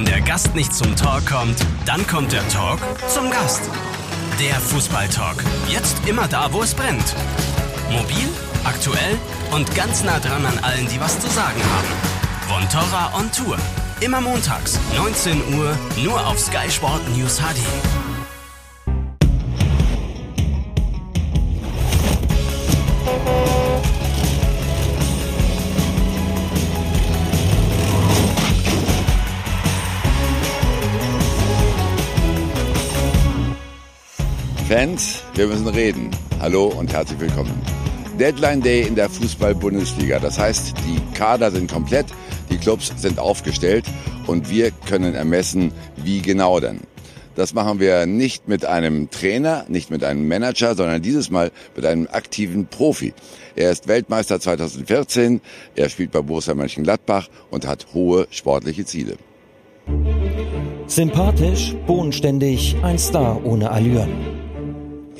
Wenn der Gast nicht zum Talk kommt, dann kommt der Talk zum Gast. Der Fußballtalk. Jetzt immer da, wo es brennt. Mobil, aktuell und ganz nah dran an allen, die was zu sagen haben. Von Torra on Tour. Immer montags, 19 Uhr, nur auf Sky Sport News HD. Fans, wir müssen reden. Hallo und herzlich willkommen. Deadline Day in der Fußball-Bundesliga. Das heißt, die Kader sind komplett, die Clubs sind aufgestellt und wir können ermessen, wie genau denn. Das machen wir nicht mit einem Trainer, nicht mit einem Manager, sondern dieses Mal mit einem aktiven Profi. Er ist Weltmeister 2014, er spielt bei Borussia Mönchengladbach und hat hohe sportliche Ziele. Sympathisch, bodenständig, ein Star ohne Allüren.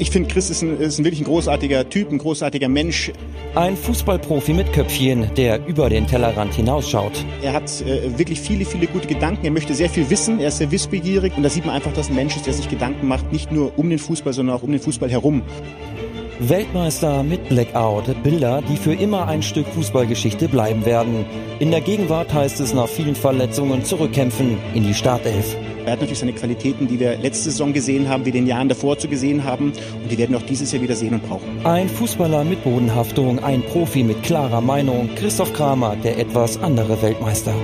Ich finde, Chris ist ein, ist ein wirklich ein großartiger Typ, ein großartiger Mensch. Ein Fußballprofi mit Köpfchen, der über den Tellerrand hinausschaut. Er hat äh, wirklich viele, viele gute Gedanken. Er möchte sehr viel wissen. Er ist sehr wissbegierig. Und da sieht man einfach, dass ein Mensch ist, der sich Gedanken macht, nicht nur um den Fußball, sondern auch um den Fußball herum. Weltmeister mit Blackout, Bilder, die für immer ein Stück Fußballgeschichte bleiben werden. In der Gegenwart heißt es nach vielen Verletzungen zurückkämpfen in die Startelf. Er hat natürlich seine Qualitäten, die wir letzte Saison gesehen haben, wie den Jahren davor zu gesehen haben. Und die werden wir auch dieses Jahr wieder sehen und brauchen. Ein Fußballer mit Bodenhaftung, ein Profi mit klarer Meinung, Christoph Kramer, der etwas andere Weltmeister.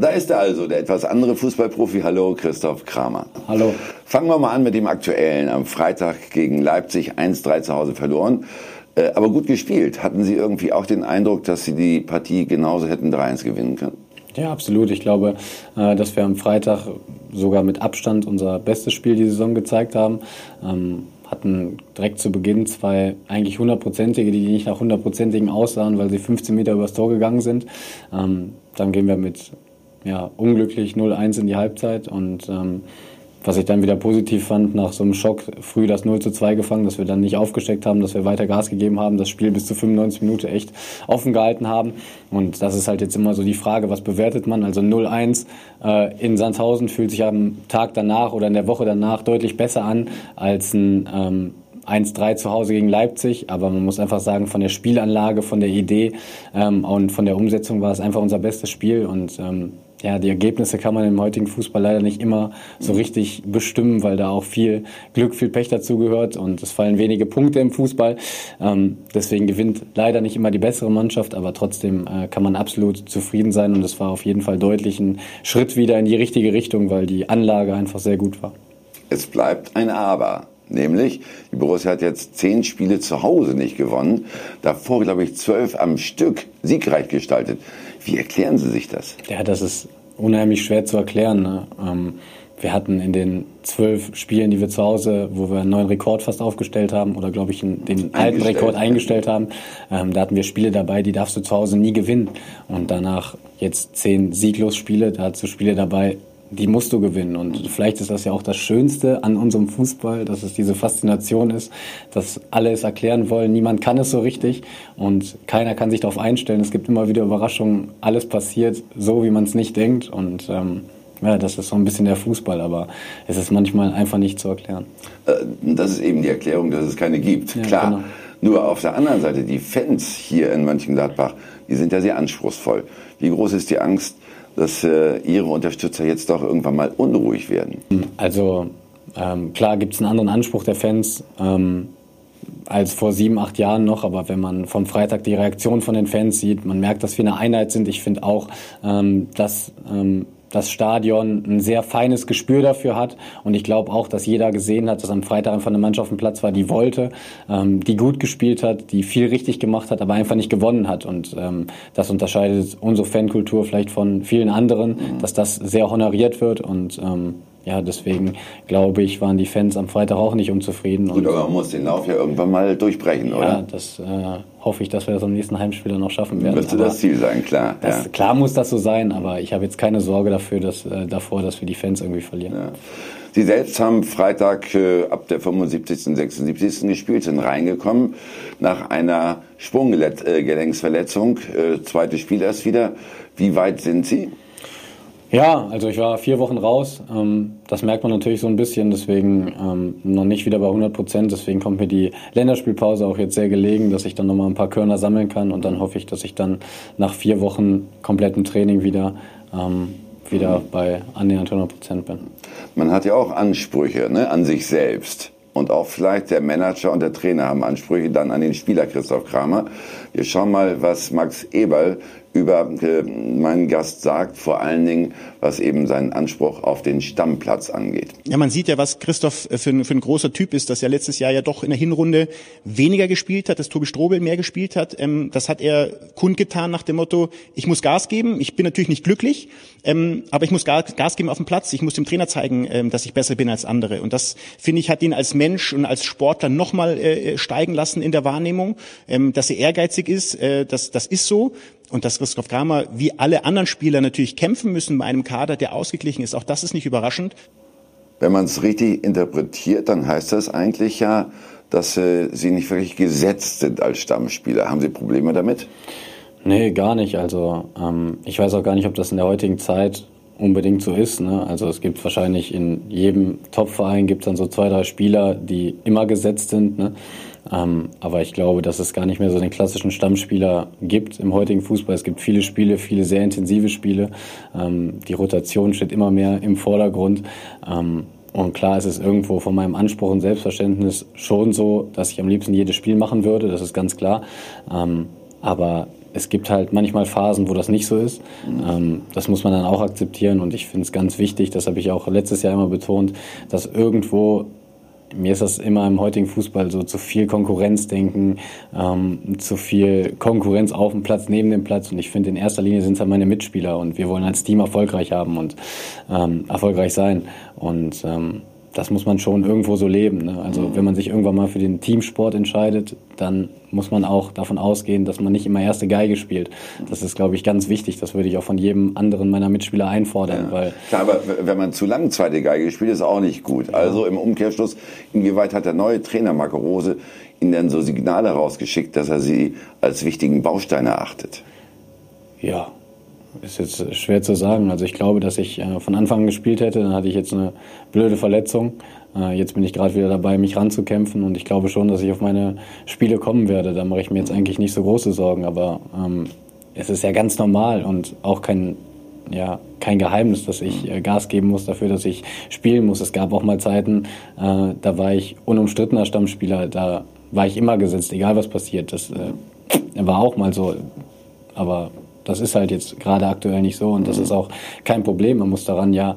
Da ist er also, der etwas andere Fußballprofi. Hallo, Christoph Kramer. Hallo. Fangen wir mal an mit dem aktuellen. Am Freitag gegen Leipzig 1-3 zu Hause verloren. Äh, aber gut gespielt. Hatten Sie irgendwie auch den Eindruck, dass Sie die Partie genauso hätten 3-1 gewinnen können? Ja, absolut. Ich glaube, äh, dass wir am Freitag sogar mit Abstand unser bestes Spiel die Saison gezeigt haben. Ähm, hatten direkt zu Beginn zwei eigentlich hundertprozentige, die nicht nach hundertprozentigen aussahen, weil sie 15 Meter übers Tor gegangen sind. Ähm, dann gehen wir mit ja, unglücklich 0-1 in die Halbzeit und ähm, was ich dann wieder positiv fand, nach so einem Schock früh das 0 zu 2 gefangen, dass wir dann nicht aufgesteckt haben, dass wir weiter Gas gegeben haben, das Spiel bis zu 95 Minuten echt offen gehalten haben. Und das ist halt jetzt immer so die Frage, was bewertet man? Also 0-1 äh, in Sandhausen fühlt sich am Tag danach oder in der Woche danach deutlich besser an als ein ähm, 1-3 zu Hause gegen Leipzig, aber man muss einfach sagen, von der Spielanlage, von der Idee ähm, und von der Umsetzung war es einfach unser bestes Spiel und ähm, ja, die Ergebnisse kann man im heutigen Fußball leider nicht immer so richtig bestimmen, weil da auch viel Glück, viel Pech dazugehört und es fallen wenige Punkte im Fußball. Ähm, deswegen gewinnt leider nicht immer die bessere Mannschaft, aber trotzdem äh, kann man absolut zufrieden sein und es war auf jeden Fall deutlich ein Schritt wieder in die richtige Richtung, weil die Anlage einfach sehr gut war. Es bleibt ein Aber. Nämlich, die Borussia hat jetzt zehn Spiele zu Hause nicht gewonnen. Davor, glaube ich, zwölf am Stück siegreich gestaltet. Wie erklären Sie sich das? Ja, das ist unheimlich schwer zu erklären. Ne? Ähm, wir hatten in den zwölf Spielen, die wir zu Hause, wo wir einen neuen Rekord fast aufgestellt haben oder glaube ich den alten Rekord eingestellt haben, ähm, da hatten wir Spiele dabei, die darfst du zu Hause nie gewinnen. Und danach jetzt zehn sieglos Spiele, da hast du Spiele dabei, die musst du gewinnen. Und vielleicht ist das ja auch das Schönste an unserem Fußball, dass es diese Faszination ist, dass alle es erklären wollen. Niemand kann es so richtig und keiner kann sich darauf einstellen. Es gibt immer wieder Überraschungen. Alles passiert so, wie man es nicht denkt. Und ähm, ja, das ist so ein bisschen der Fußball, aber es ist manchmal einfach nicht zu erklären. Äh, das ist eben die Erklärung, dass es keine gibt. Ja, Klar. Genau. Nur auf der anderen Seite, die Fans hier in Mönchengladbach, die sind ja sehr anspruchsvoll. Wie groß ist die Angst, dass äh, Ihre Unterstützer jetzt doch irgendwann mal unruhig werden? Also ähm, klar gibt es einen anderen Anspruch der Fans ähm, als vor sieben, acht Jahren noch, aber wenn man vom Freitag die Reaktion von den Fans sieht, man merkt, dass wir eine Einheit sind. Ich finde auch, ähm, dass ähm, das Stadion ein sehr feines Gespür dafür hat. Und ich glaube auch, dass jeder gesehen hat, dass am Freitag einfach eine Mannschaft auf dem Platz war, die wollte, ähm, die gut gespielt hat, die viel richtig gemacht hat, aber einfach nicht gewonnen hat. Und ähm, das unterscheidet unsere Fankultur vielleicht von vielen anderen, mhm. dass das sehr honoriert wird. Und ähm, ja, deswegen glaube ich, waren die Fans am Freitag auch nicht unzufrieden. Gut, aber man muss den Lauf ja irgendwann mal durchbrechen, oder? Ja, das äh, hoffe ich, dass wir das am nächsten Heimspiel dann noch schaffen werden. Müsste das Ziel sein, klar. Das, ja. Klar muss das so sein, aber ich habe jetzt keine Sorge dafür, dass, äh, davor, dass wir die Fans irgendwie verlieren. Ja. Sie selbst haben Freitag äh, ab der 75., 76. gespielt, sind reingekommen nach einer Sprunggelenksverletzung. Äh, zweites Spiel erst wieder. Wie weit sind Sie? Ja, also ich war vier Wochen raus. Ähm, das merkt man natürlich so ein bisschen, deswegen ähm, noch nicht wieder bei 100 Prozent. Deswegen kommt mir die Länderspielpause auch jetzt sehr gelegen, dass ich dann nochmal ein paar Körner sammeln kann und dann hoffe ich, dass ich dann nach vier Wochen komplettem Training wieder ähm, wieder bei annähernd 100 Prozent bin. Man hat ja auch Ansprüche ne, an sich selbst. Und auch vielleicht der Manager und der Trainer haben Ansprüche dann an den Spieler Christoph Kramer. Wir schauen mal, was Max Eberl über äh, meinen Gast sagt, vor allen Dingen, was eben seinen Anspruch auf den Stammplatz angeht. Ja, man sieht ja, was Christoph für ein, für ein großer Typ ist, dass er letztes Jahr ja doch in der Hinrunde weniger gespielt hat, dass Tobi Strobel mehr gespielt hat. Ähm, das hat er kundgetan nach dem Motto, ich muss Gas geben, ich bin natürlich nicht glücklich, ähm, aber ich muss Gas, geben auf dem Platz, ich muss dem Trainer zeigen, ähm, dass ich besser bin als andere. Und das, finde ich, hat ihn als Mensch und als Sportler nochmal äh, steigen lassen in der Wahrnehmung, ähm, dass er ehrgeizig ist, äh, das, das ist so und dass Christoph Kramer wie alle anderen Spieler natürlich kämpfen müssen bei einem Kader, der ausgeglichen ist. Auch das ist nicht überraschend. Wenn man es richtig interpretiert, dann heißt das eigentlich ja, dass äh, Sie nicht wirklich gesetzt sind als Stammspieler. Haben Sie Probleme damit? Nee, gar nicht. Also ähm, ich weiß auch gar nicht, ob das in der heutigen Zeit unbedingt so ist. Ne? Also es gibt wahrscheinlich in jedem Topverein gibt es dann so zwei, drei Spieler, die immer gesetzt sind. Ne? Ähm, aber ich glaube, dass es gar nicht mehr so den klassischen Stammspieler gibt im heutigen Fußball. Es gibt viele Spiele, viele sehr intensive Spiele. Ähm, die Rotation steht immer mehr im Vordergrund. Ähm, und klar ist es irgendwo von meinem Anspruch und Selbstverständnis schon so, dass ich am liebsten jedes Spiel machen würde, das ist ganz klar. Ähm, aber es gibt halt manchmal Phasen, wo das nicht so ist. Ähm, das muss man dann auch akzeptieren und ich finde es ganz wichtig, das habe ich auch letztes Jahr immer betont, dass irgendwo mir ist das immer im heutigen Fußball so zu viel Konkurrenzdenken, ähm, zu viel Konkurrenz auf dem Platz, neben dem Platz. Und ich finde, in erster Linie sind es ja meine Mitspieler und wir wollen als Team erfolgreich haben und ähm, erfolgreich sein. Und ähm, das muss man schon irgendwo so leben. Ne? Also wenn man sich irgendwann mal für den Teamsport entscheidet, dann muss man auch davon ausgehen, dass man nicht immer erste Geige spielt. Das ist, glaube ich, ganz wichtig. Das würde ich auch von jedem anderen meiner Mitspieler einfordern. Ja. Weil Klar, aber wenn man zu lange zweite Geige spielt, ist auch nicht gut. Also im Umkehrschluss, inwieweit hat der neue Trainer Marco Rose Ihnen denn so Signale rausgeschickt, dass er Sie als wichtigen Baustein erachtet? Ja, ist jetzt schwer zu sagen. Also ich glaube, dass ich äh, von Anfang an gespielt hätte, dann hatte ich jetzt eine blöde Verletzung. Äh, jetzt bin ich gerade wieder dabei, mich ranzukämpfen und ich glaube schon, dass ich auf meine Spiele kommen werde. Da mache ich mir jetzt eigentlich nicht so große Sorgen, aber ähm, es ist ja ganz normal und auch kein ja, kein Geheimnis, dass ich äh, Gas geben muss dafür, dass ich spielen muss. Es gab auch mal Zeiten, äh, da war ich unumstrittener Stammspieler, da war ich immer gesetzt, egal was passiert. Das äh, war auch mal so. Aber das ist halt jetzt gerade aktuell nicht so und das ist auch kein Problem. Man muss daran ja,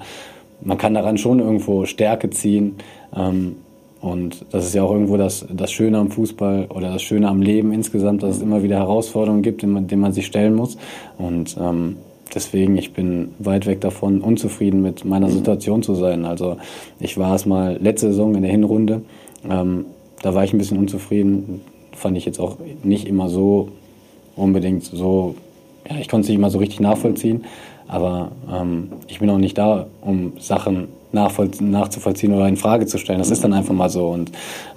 man kann daran schon irgendwo Stärke ziehen. Ähm, und das ist ja auch irgendwo das, das Schöne am Fußball oder das Schöne am Leben insgesamt, dass es immer wieder Herausforderungen gibt, denen man, denen man sich stellen muss. Und ähm, deswegen, ich bin weit weg davon, unzufrieden mit meiner Situation zu sein. Also ich war es mal letzte Saison in der Hinrunde, ähm, da war ich ein bisschen unzufrieden, fand ich jetzt auch nicht immer so unbedingt so ja, ich konnte es nicht immer so richtig nachvollziehen, aber ähm, ich bin auch nicht da, um Sachen nachzuvollziehen oder in Frage zu stellen. Das ist dann einfach mal so und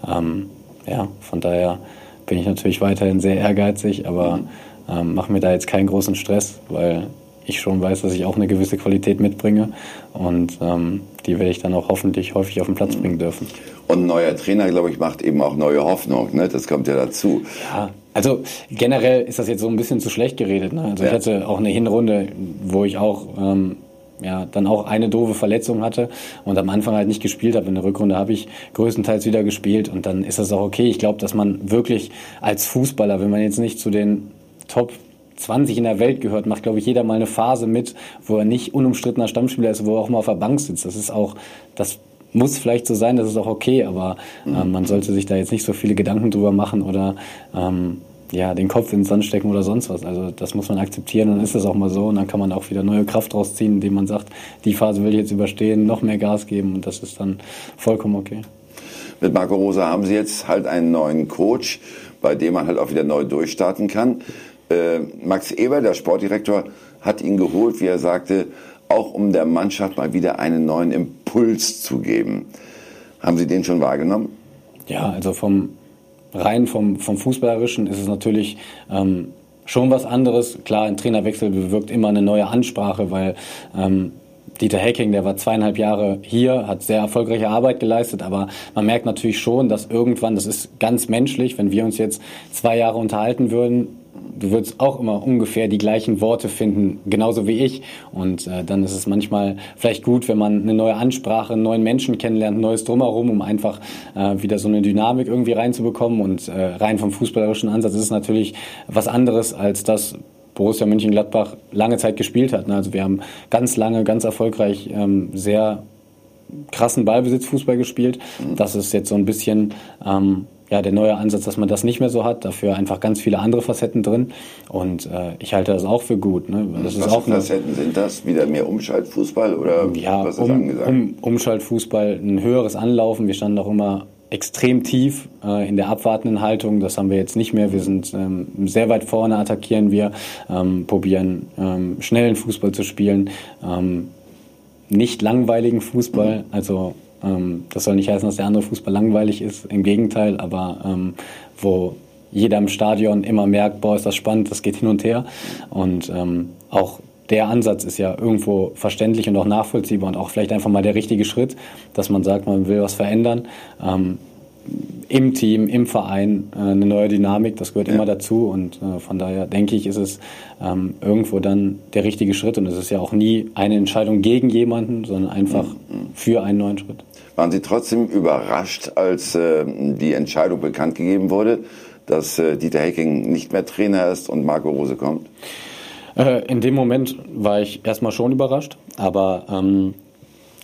ähm, ja, von daher bin ich natürlich weiterhin sehr ehrgeizig, aber ähm, mache mir da jetzt keinen großen Stress, weil ich schon weiß, dass ich auch eine gewisse Qualität mitbringe und ähm, die werde ich dann auch hoffentlich häufig auf den Platz bringen dürfen. Und ein neuer Trainer, glaube ich, macht eben auch neue Hoffnung. Ne? Das kommt ja dazu. Ja, also generell ist das jetzt so ein bisschen zu schlecht geredet. Ne? Also ja. ich hatte auch eine Hinrunde, wo ich auch ähm, ja, dann auch eine doofe Verletzung hatte und am Anfang halt nicht gespielt habe. In der Rückrunde habe ich größtenteils wieder gespielt und dann ist das auch okay. Ich glaube, dass man wirklich als Fußballer, wenn man jetzt nicht zu den Top 20 in der Welt gehört, macht, glaube ich, jeder mal eine Phase mit, wo er nicht unumstrittener Stammspieler ist, wo er auch mal auf der Bank sitzt. Das ist auch, das muss vielleicht so sein, das ist auch okay, aber äh, man sollte sich da jetzt nicht so viele Gedanken drüber machen oder ähm, ja, den Kopf ins Sand stecken oder sonst was. Also das muss man akzeptieren und dann ist das auch mal so und dann kann man auch wieder neue Kraft rausziehen, indem man sagt, die Phase will ich jetzt überstehen, noch mehr Gas geben und das ist dann vollkommen okay. Mit Marco Rosa haben Sie jetzt halt einen neuen Coach, bei dem man halt auch wieder neu durchstarten kann. Äh, Max Eber, der Sportdirektor, hat ihn geholt, wie er sagte, auch um der Mannschaft mal wieder einen neuen Impuls zu geben. Haben Sie den schon wahrgenommen? Ja, also vom rein vom, vom Fußballerischen ist es natürlich ähm, schon was anderes. Klar, ein Trainerwechsel bewirkt immer eine neue Ansprache, weil ähm, Dieter Hecking, der war zweieinhalb Jahre hier, hat sehr erfolgreiche Arbeit geleistet, aber man merkt natürlich schon, dass irgendwann, das ist ganz menschlich, wenn wir uns jetzt zwei Jahre unterhalten würden, du würdest auch immer ungefähr die gleichen Worte finden, genauso wie ich. Und äh, dann ist es manchmal vielleicht gut, wenn man eine neue Ansprache, einen neuen Menschen kennenlernt, ein neues Drumherum, um einfach äh, wieder so eine Dynamik irgendwie reinzubekommen. Und äh, rein vom fußballerischen Ansatz ist es natürlich was anderes als das, Borussia Mönchengladbach lange Zeit gespielt hat. Also wir haben ganz lange, ganz erfolgreich ähm, sehr krassen Ballbesitzfußball gespielt. Das ist jetzt so ein bisschen ähm, ja, der neue Ansatz, dass man das nicht mehr so hat. Dafür einfach ganz viele andere Facetten drin. Und äh, ich halte das auch für gut. Ne? Das was ist auch für Facetten sind das? Wieder mehr Umschaltfußball oder ja, was ist um, angesagt? um, Umschaltfußball, ein höheres Anlaufen. Wir standen auch immer extrem tief äh, in der abwartenden Haltung. Das haben wir jetzt nicht mehr. Wir sind ähm, sehr weit vorne, attackieren wir, ähm, probieren ähm, schnellen Fußball zu spielen, ähm, nicht langweiligen Fußball. Also ähm, das soll nicht heißen, dass der andere Fußball langweilig ist. Im Gegenteil, aber ähm, wo jeder im Stadion immer merkt, boah, ist das spannend, das geht hin und her. Und ähm, auch der Ansatz ist ja irgendwo verständlich und auch nachvollziehbar und auch vielleicht einfach mal der richtige Schritt, dass man sagt, man will was verändern. Ähm, im Team, im Verein äh, eine neue Dynamik, das gehört ja. immer dazu und äh, von daher denke ich, ist es ähm, irgendwo dann der richtige Schritt und es ist ja auch nie eine Entscheidung gegen jemanden, sondern einfach mhm. für einen neuen Schritt. Waren Sie trotzdem überrascht, als äh, die Entscheidung bekannt gegeben wurde, dass äh, Dieter Hecking nicht mehr Trainer ist und Marco Rose kommt? Äh, in dem Moment war ich erstmal schon überrascht, aber ähm,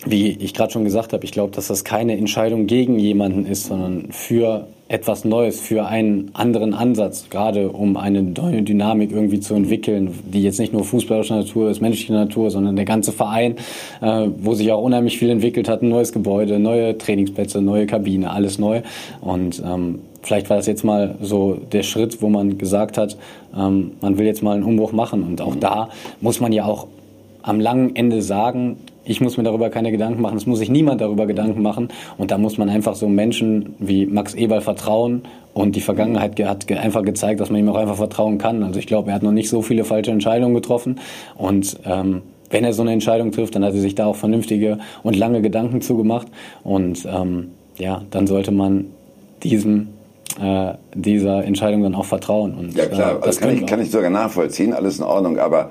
wie ich gerade schon gesagt habe, ich glaube, dass das keine Entscheidung gegen jemanden ist, sondern für etwas Neues, für einen anderen Ansatz, gerade um eine neue Dynamik irgendwie zu entwickeln, die jetzt nicht nur fußballerischer Natur ist, menschliche Natur, sondern der ganze Verein, äh, wo sich auch unheimlich viel entwickelt hat, ein neues Gebäude, neue Trainingsplätze, neue Kabine, alles neu. Und ähm, vielleicht war das jetzt mal so der Schritt, wo man gesagt hat, ähm, man will jetzt mal einen Umbruch machen. Und auch da muss man ja auch am langen Ende sagen, ich muss mir darüber keine Gedanken machen, es muss sich niemand darüber Gedanken machen. Und da muss man einfach so Menschen wie Max Eberl vertrauen. Und die Vergangenheit hat einfach gezeigt, dass man ihm auch einfach vertrauen kann. Also ich glaube, er hat noch nicht so viele falsche Entscheidungen getroffen. Und ähm, wenn er so eine Entscheidung trifft, dann hat er sich da auch vernünftige und lange Gedanken zugemacht. Und ähm, ja, dann sollte man diesem äh, dieser Entscheidung dann auch vertrauen. Und, ja klar, äh, das kann ich, kann ich sogar nachvollziehen, alles in Ordnung, aber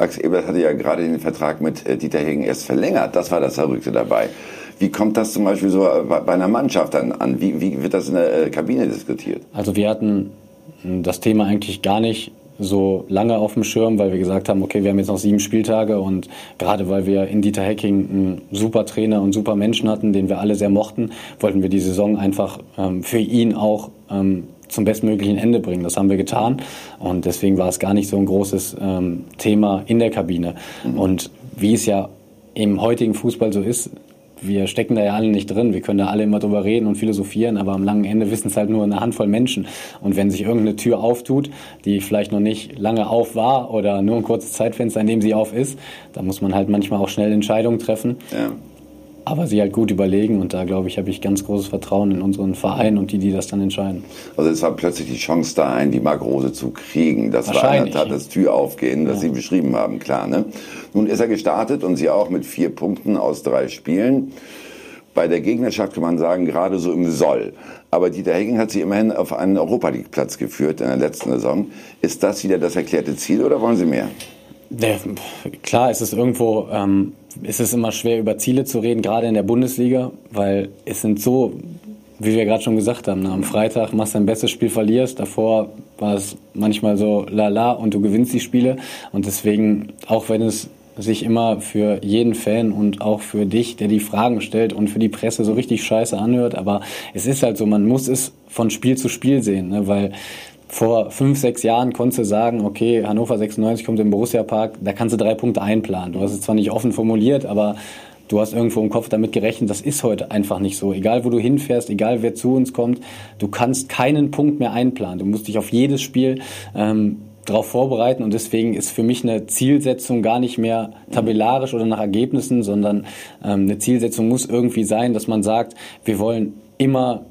Max Ebert hatte ja gerade den Vertrag mit äh, Dieter Hegen erst verlängert. Das war das Verrückte dabei. Wie kommt das zum Beispiel so äh, bei einer Mannschaft dann an? Wie, wie wird das in der äh, Kabine diskutiert? Also wir hatten das Thema eigentlich gar nicht so lange auf dem Schirm, weil wir gesagt haben, okay, wir haben jetzt noch sieben Spieltage und gerade weil wir in Dieter Hecking einen super Trainer und super Menschen hatten, den wir alle sehr mochten, wollten wir die Saison einfach ähm, für ihn auch ähm, zum bestmöglichen Ende bringen. Das haben wir getan und deswegen war es gar nicht so ein großes ähm, Thema in der Kabine. Mhm. Und wie es ja im heutigen Fußball so ist, wir stecken da ja alle nicht drin. Wir können da alle immer drüber reden und philosophieren, aber am langen Ende wissen es halt nur eine Handvoll Menschen. Und wenn sich irgendeine Tür auftut, die vielleicht noch nicht lange auf war oder nur ein kurzes Zeitfenster, in dem sie auf ist, dann muss man halt manchmal auch schnell Entscheidungen treffen. Ja aber sie halt gut überlegen und da glaube ich, habe ich ganz großes Vertrauen in unseren Verein und die, die das dann entscheiden. Also es war plötzlich die Chance da, einen die Mark Rose zu kriegen. Das war in der Tat das Türaufgehen, das ja. Sie beschrieben haben, klar. Ne? Nun ist er gestartet und Sie auch mit vier Punkten aus drei Spielen. Bei der Gegnerschaft kann man sagen, gerade so im Soll. Aber Dieter Hecking hat sie immerhin auf einen Europa League Platz geführt in der letzten Saison. Ist das wieder das erklärte Ziel oder wollen Sie mehr? Ja, klar, es ist irgendwo, ähm, es ist immer schwer über Ziele zu reden, gerade in der Bundesliga, weil es sind so, wie wir gerade schon gesagt haben, ne, am Freitag machst du dein bestes Spiel, verlierst, davor war es manchmal so lala und du gewinnst die Spiele. Und deswegen, auch wenn es sich immer für jeden Fan und auch für dich, der die Fragen stellt und für die Presse so richtig scheiße anhört, aber es ist halt so, man muss es von Spiel zu Spiel sehen, ne, weil vor fünf, sechs Jahren konntest du sagen, okay, Hannover 96 kommt im Borussia-Park, da kannst du drei Punkte einplanen. Du hast es zwar nicht offen formuliert, aber du hast irgendwo im Kopf damit gerechnet, das ist heute einfach nicht so. Egal, wo du hinfährst, egal, wer zu uns kommt, du kannst keinen Punkt mehr einplanen. Du musst dich auf jedes Spiel ähm, darauf vorbereiten und deswegen ist für mich eine Zielsetzung gar nicht mehr tabellarisch oder nach Ergebnissen, sondern ähm, eine Zielsetzung muss irgendwie sein, dass man sagt, wir wollen immer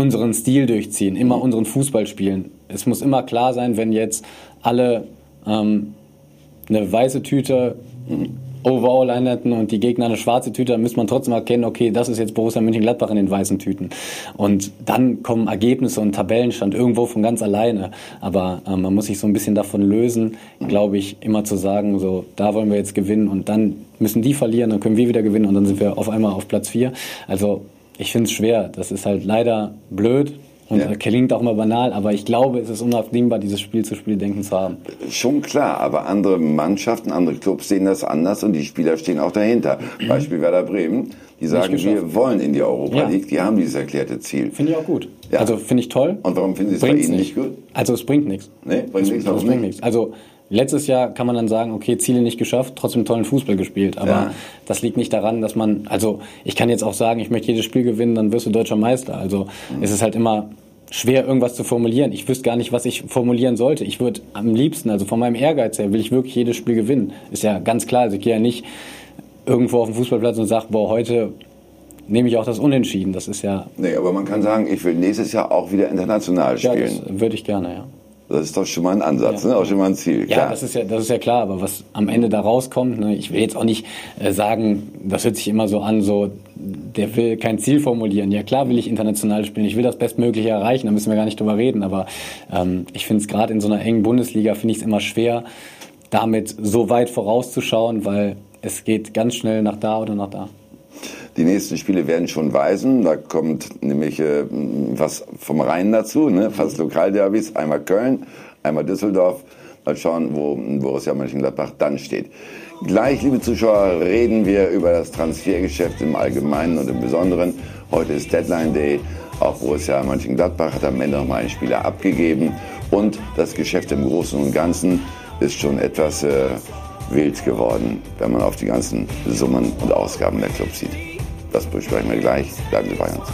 unseren Stil durchziehen, immer mhm. unseren Fußball spielen. Es muss immer klar sein, wenn jetzt alle ähm, eine weiße Tüte Overall einhalten und die Gegner eine schwarze Tüte, dann müsste man trotzdem erkennen, okay, das ist jetzt Borussia Mönchengladbach in den weißen Tüten. Und dann kommen Ergebnisse und Tabellenstand irgendwo von ganz alleine. Aber äh, man muss sich so ein bisschen davon lösen, glaube ich, immer zu sagen, so, da wollen wir jetzt gewinnen und dann müssen die verlieren, dann können wir wieder gewinnen und dann sind wir auf einmal auf Platz vier. Also ich finde es schwer. Das ist halt leider blöd. Und ja. klingt auch immer banal, aber ich glaube, es ist unabdingbar, dieses Spiel zu haben. Schon klar, aber andere Mannschaften, andere Clubs sehen das anders und die Spieler stehen auch dahinter. Mhm. Beispiel Werder Bremen, die sagen, wir wollen in die Europa ja. League, die haben dieses erklärte Ziel. Finde ich auch gut. Ja. Also finde ich toll. Und warum finden Sie es bei Ihnen nicht gut? Also es bringt nichts. Nee, bringt nichts. Es bringt nichts. Also Letztes Jahr kann man dann sagen, okay, Ziele nicht geschafft, trotzdem tollen Fußball gespielt. Aber ja. das liegt nicht daran, dass man, also ich kann jetzt auch sagen, ich möchte jedes Spiel gewinnen, dann wirst du deutscher Meister. Also mhm. es ist halt immer schwer, irgendwas zu formulieren. Ich wüsste gar nicht, was ich formulieren sollte. Ich würde am liebsten, also von meinem Ehrgeiz her, will ich wirklich jedes Spiel gewinnen. Ist ja ganz klar. Also ich gehe ja nicht irgendwo auf den Fußballplatz und sage, boah, heute nehme ich auch das Unentschieden. Das ist ja. Nee, aber man kann sagen, ich will nächstes Jahr auch wieder international spielen. Ja, das würde ich gerne, ja. Das ist doch schon mal ein Ansatz, ja. ne? auch schon mal ein Ziel. Klar. Ja, das ist ja, das ist ja klar. Aber was am Ende da rauskommt, ne? ich will jetzt auch nicht äh, sagen, das hört sich immer so an, so der will kein Ziel formulieren. Ja klar will ich international spielen, ich will das Bestmögliche erreichen, da müssen wir gar nicht drüber reden. Aber ähm, ich finde es gerade in so einer engen Bundesliga, finde ich es immer schwer, damit so weit vorauszuschauen, weil es geht ganz schnell nach da oder nach da. Die nächsten Spiele werden schon weisen. Da kommt nämlich äh, was vom Rhein dazu, ne? fast Lokalderbys. Einmal Köln, einmal Düsseldorf. Mal schauen, wo Borussia Mönchengladbach dann steht. Gleich, liebe Zuschauer, reden wir über das Transfergeschäft im Allgemeinen und im Besonderen. Heute ist Deadline Day. Auch Borussia Mönchengladbach hat am Ende noch mal einen Spieler abgegeben. Und das Geschäft im Großen und Ganzen ist schon etwas äh, wild geworden, wenn man auf die ganzen Summen und Ausgaben der Clubs sieht. Das besprechen wir gleich. Bleiben Sie bei uns.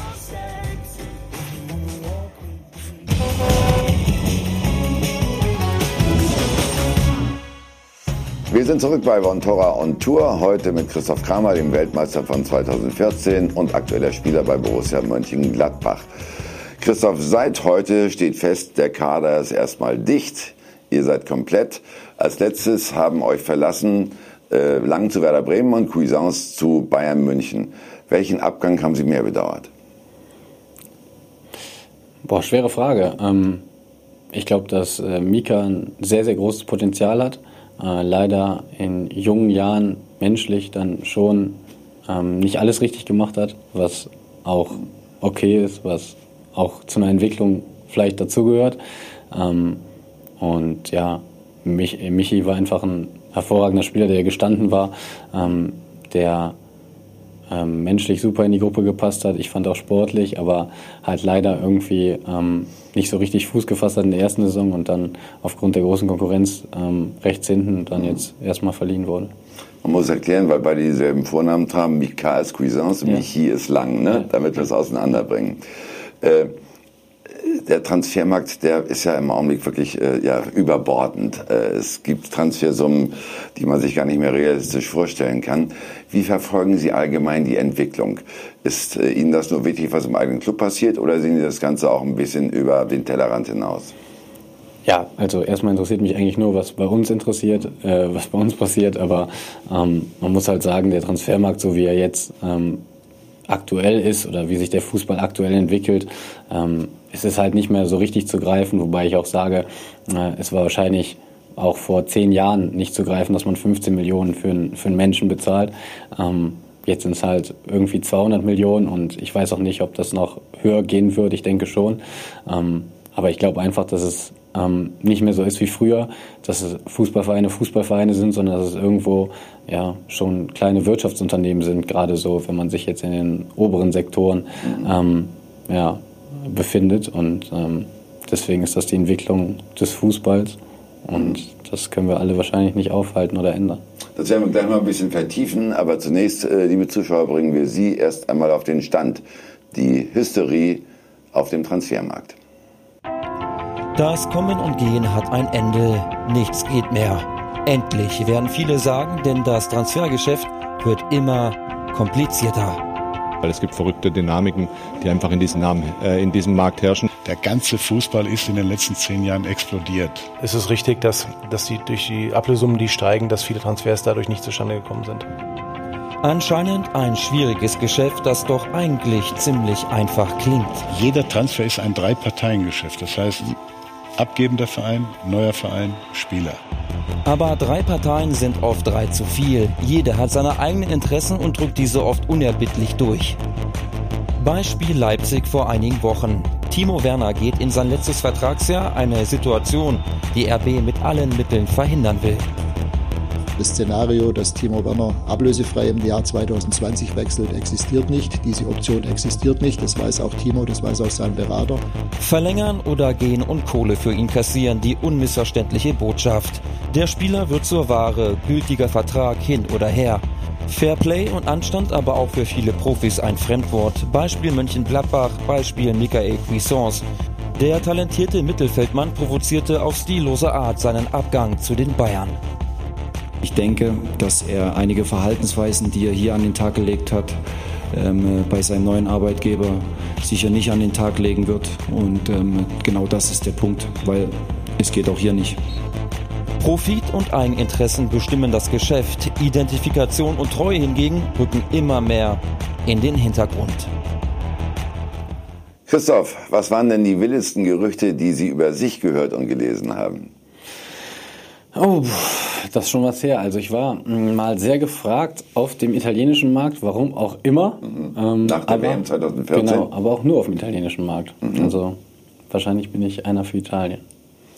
Wir sind zurück bei Vontora on Tour. Heute mit Christoph Kramer, dem Weltmeister von 2014 und aktueller Spieler bei Borussia Mönchengladbach. Christoph, seit heute steht fest, der Kader ist erstmal dicht. Ihr seid komplett. Als letztes haben euch verlassen äh, Lang zu Werder Bremen und Cuisance zu Bayern München. Welchen Abgang haben Sie mehr bedauert? Boah, schwere Frage. Ähm, ich glaube, dass äh, Mika ein sehr, sehr großes Potenzial hat. Äh, leider in jungen Jahren menschlich dann schon ähm, nicht alles richtig gemacht hat, was auch okay ist, was auch zu einer Entwicklung vielleicht dazugehört. Ähm, und ja, Mich, Michi war einfach ein hervorragender Spieler, der gestanden war, ähm, der ähm, menschlich super in die Gruppe gepasst hat. Ich fand auch sportlich, aber halt leider irgendwie ähm, nicht so richtig Fuß gefasst hat in der ersten Saison und dann aufgrund der großen Konkurrenz ähm, rechts hinten dann jetzt erstmal verliehen wurde. Man muss erklären, weil beide dieselben Vornamen haben. Mika ist Cuisance, ja. Michi ist lang, ne? Damit wir es auseinanderbringen. Äh, der Transfermarkt, der ist ja im Augenblick wirklich äh, ja, überbordend. Äh, es gibt Transfersummen, die man sich gar nicht mehr realistisch vorstellen kann. Wie verfolgen Sie allgemein die Entwicklung? Ist äh, Ihnen das nur wichtig, was im eigenen Club passiert, oder sehen Sie das Ganze auch ein bisschen über den Tellerrand hinaus? Ja, also erstmal interessiert mich eigentlich nur, was bei uns interessiert, äh, was bei uns passiert, aber ähm, man muss halt sagen, der Transfermarkt, so wie er jetzt ähm, aktuell ist oder wie sich der Fußball aktuell entwickelt, ähm, ist es halt nicht mehr so richtig zu greifen, wobei ich auch sage, äh, es war wahrscheinlich auch vor zehn Jahren nicht zu greifen, dass man 15 Millionen für, einen, für einen Menschen bezahlt. Ähm, jetzt sind es halt irgendwie 200 Millionen und ich weiß auch nicht, ob das noch höher gehen wird. Ich denke schon. Ähm, aber ich glaube einfach, dass es ähm, nicht mehr so ist wie früher, dass es Fußballvereine Fußballvereine sind, sondern dass es irgendwo ja schon kleine Wirtschaftsunternehmen sind, gerade so, wenn man sich jetzt in den oberen Sektoren mhm. ähm, ja, befindet. Und ähm, deswegen ist das die Entwicklung des Fußballs. Und das können wir alle wahrscheinlich nicht aufhalten oder ändern. Das werden wir gleich mal ein bisschen vertiefen, aber zunächst, äh, liebe Zuschauer, bringen wir Sie erst einmal auf den Stand. Die Hysterie auf dem Transfermarkt. Das Kommen und Gehen hat ein Ende. Nichts geht mehr. Endlich werden viele sagen, denn das Transfergeschäft wird immer komplizierter weil es gibt verrückte Dynamiken, die einfach in diesem, Namen, äh, in diesem Markt herrschen. der ganze Fußball ist in den letzten zehn Jahren explodiert. Es ist richtig, dass, dass die, durch die Ablösungen, die steigen, dass viele Transfers dadurch nicht zustande gekommen sind. Anscheinend ein schwieriges Geschäft, das doch eigentlich ziemlich einfach klingt. Jeder Transfer ist ein Drei-Parteien-Geschäft. Das heißt, abgebender Verein, neuer Verein, Spieler. Aber drei Parteien sind oft drei zu viel. Jede hat seine eigenen Interessen und drückt diese oft unerbittlich durch. Beispiel Leipzig vor einigen Wochen. Timo Werner geht in sein letztes Vertragsjahr eine Situation, die RB mit allen Mitteln verhindern will. Das Szenario, dass Timo Werner ablösefrei im Jahr 2020 wechselt, existiert nicht. Diese Option existiert nicht. Das weiß auch Timo, das weiß auch sein Berater. Verlängern oder gehen und Kohle für ihn kassieren, die unmissverständliche Botschaft. Der Spieler wird zur Ware, gültiger Vertrag hin oder her. Fairplay und Anstand aber auch für viele Profis ein Fremdwort. Beispiel Mönchengladbach, Beispiel Michael Cuisance. Der talentierte Mittelfeldmann provozierte auf stillose Art seinen Abgang zu den Bayern. Ich denke, dass er einige Verhaltensweisen, die er hier an den Tag gelegt hat, ähm, bei seinem neuen Arbeitgeber sicher nicht an den Tag legen wird. Und ähm, genau das ist der Punkt, weil es geht auch hier nicht. Profit und Eigeninteressen bestimmen das Geschäft. Identifikation und Treue hingegen rücken immer mehr in den Hintergrund. Christoph, was waren denn die wildesten Gerüchte, die Sie über sich gehört und gelesen haben? Oh, das ist schon was her. Also ich war mm, mal sehr gefragt auf dem italienischen Markt, warum auch immer. Mhm. Ähm, Nach der aber, WM 2014? Genau, aber auch nur auf dem italienischen Markt. Mhm. Also wahrscheinlich bin ich einer für Italien.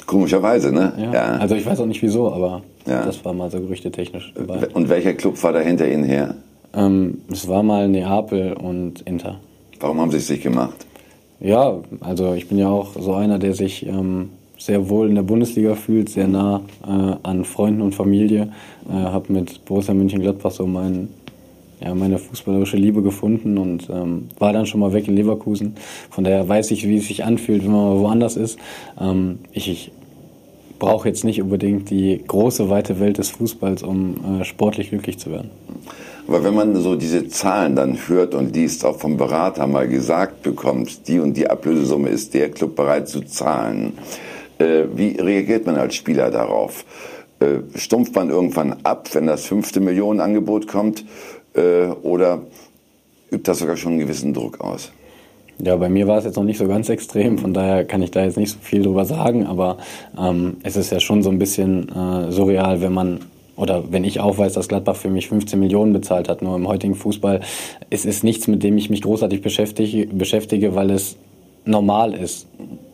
Komischerweise, ne? Ja. ja. Also ich weiß auch nicht wieso, aber ja. das war mal so gerüchtetechnisch dabei. Und welcher Club war da hinter Ihnen her? Ähm, es war mal Neapel und Inter. Warum haben Sie es sich gemacht? Ja, also ich bin ja auch so einer, der sich ähm, sehr wohl in der Bundesliga fühlt, sehr nah äh, an Freunden und Familie. Äh, habe mit Borussia Mönchengladbach so mein, ja, meine fußballerische Liebe gefunden und ähm, war dann schon mal weg in Leverkusen. Von daher weiß ich, wie es sich anfühlt, wenn man mal woanders ist. Ähm, ich, ich brauche jetzt nicht unbedingt die große, weite Welt des Fußballs, um äh, sportlich glücklich zu werden. Aber wenn man so diese Zahlen dann hört und liest, auch vom Berater mal gesagt bekommt, die und die Ablösesumme ist der Club bereit zu zahlen, wie reagiert man als Spieler darauf? Äh, stumpft man irgendwann ab, wenn das fünfte Millionenangebot kommt? Äh, oder übt das sogar schon einen gewissen Druck aus? Ja, bei mir war es jetzt noch nicht so ganz extrem, von daher kann ich da jetzt nicht so viel drüber sagen, aber ähm, es ist ja schon so ein bisschen äh, surreal, wenn man oder wenn ich auch weiß, dass Gladbach für mich 15 Millionen bezahlt hat, nur im heutigen Fußball, es ist nichts, mit dem ich mich großartig beschäftige, beschäftige weil es normal ist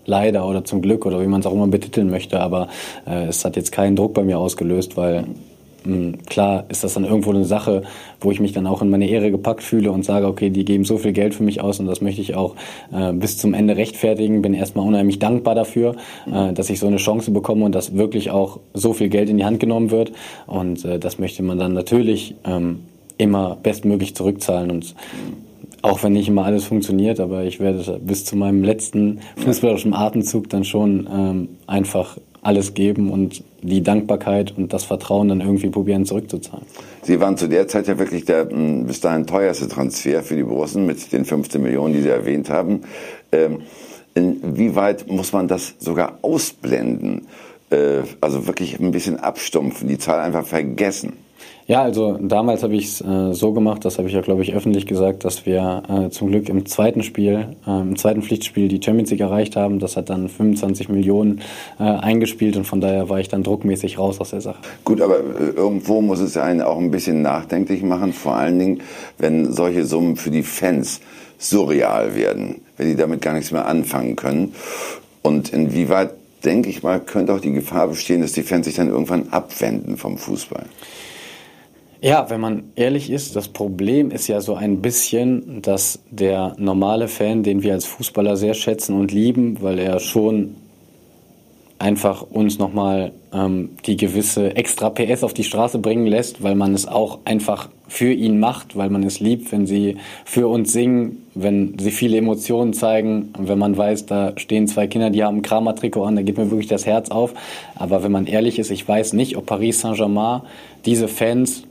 leider oder zum Glück oder wie man es auch immer betiteln möchte, aber äh, es hat jetzt keinen Druck bei mir ausgelöst, weil mh, hm, klar ist das dann irgendwo eine Sache, wo ich mich dann auch in meine Ehre gepackt fühle und sage, okay, die geben so viel Geld für mich aus und das möchte ich auch äh, bis zum Ende rechtfertigen. Bin erstmal unheimlich dankbar dafür, äh, dass ich so eine Chance bekomme und dass wirklich auch so viel Geld in die Hand genommen wird und äh, das möchte man dann natürlich ähm, immer bestmöglich zurückzahlen und auch wenn nicht immer alles funktioniert, aber ich werde bis zu meinem letzten fußballerischen Atemzug dann schon ähm, einfach alles geben und die Dankbarkeit und das Vertrauen dann irgendwie probieren zurückzuzahlen. Sie waren zu der Zeit ja wirklich der hm, bis dahin teuerste Transfer für die Borussen mit den 15 Millionen, die Sie erwähnt haben. Ähm, inwieweit muss man das sogar ausblenden? Äh, also wirklich ein bisschen abstumpfen, die Zahl einfach vergessen? Ja, also damals habe ich es äh, so gemacht, das habe ich ja, glaube ich, öffentlich gesagt, dass wir äh, zum Glück im zweiten Spiel, äh, im zweiten Pflichtspiel die Champions League erreicht haben. Das hat dann 25 Millionen äh, eingespielt und von daher war ich dann druckmäßig raus aus der Sache. Gut, aber äh, irgendwo muss es einen auch ein bisschen nachdenklich machen, vor allen Dingen, wenn solche Summen für die Fans surreal werden, wenn die damit gar nichts mehr anfangen können. Und inwieweit, denke ich mal, könnte auch die Gefahr bestehen, dass die Fans sich dann irgendwann abwenden vom Fußball. Ja, wenn man ehrlich ist, das Problem ist ja so ein bisschen, dass der normale Fan, den wir als Fußballer sehr schätzen und lieben, weil er schon einfach uns nochmal ähm, die gewisse extra PS auf die Straße bringen lässt, weil man es auch einfach für ihn macht, weil man es liebt, wenn sie für uns singen, wenn sie viele Emotionen zeigen, wenn man weiß, da stehen zwei Kinder, die haben Kramer-Trikot an, da geht mir wirklich das Herz auf. Aber wenn man ehrlich ist, ich weiß nicht, ob Paris Saint-Germain diese Fans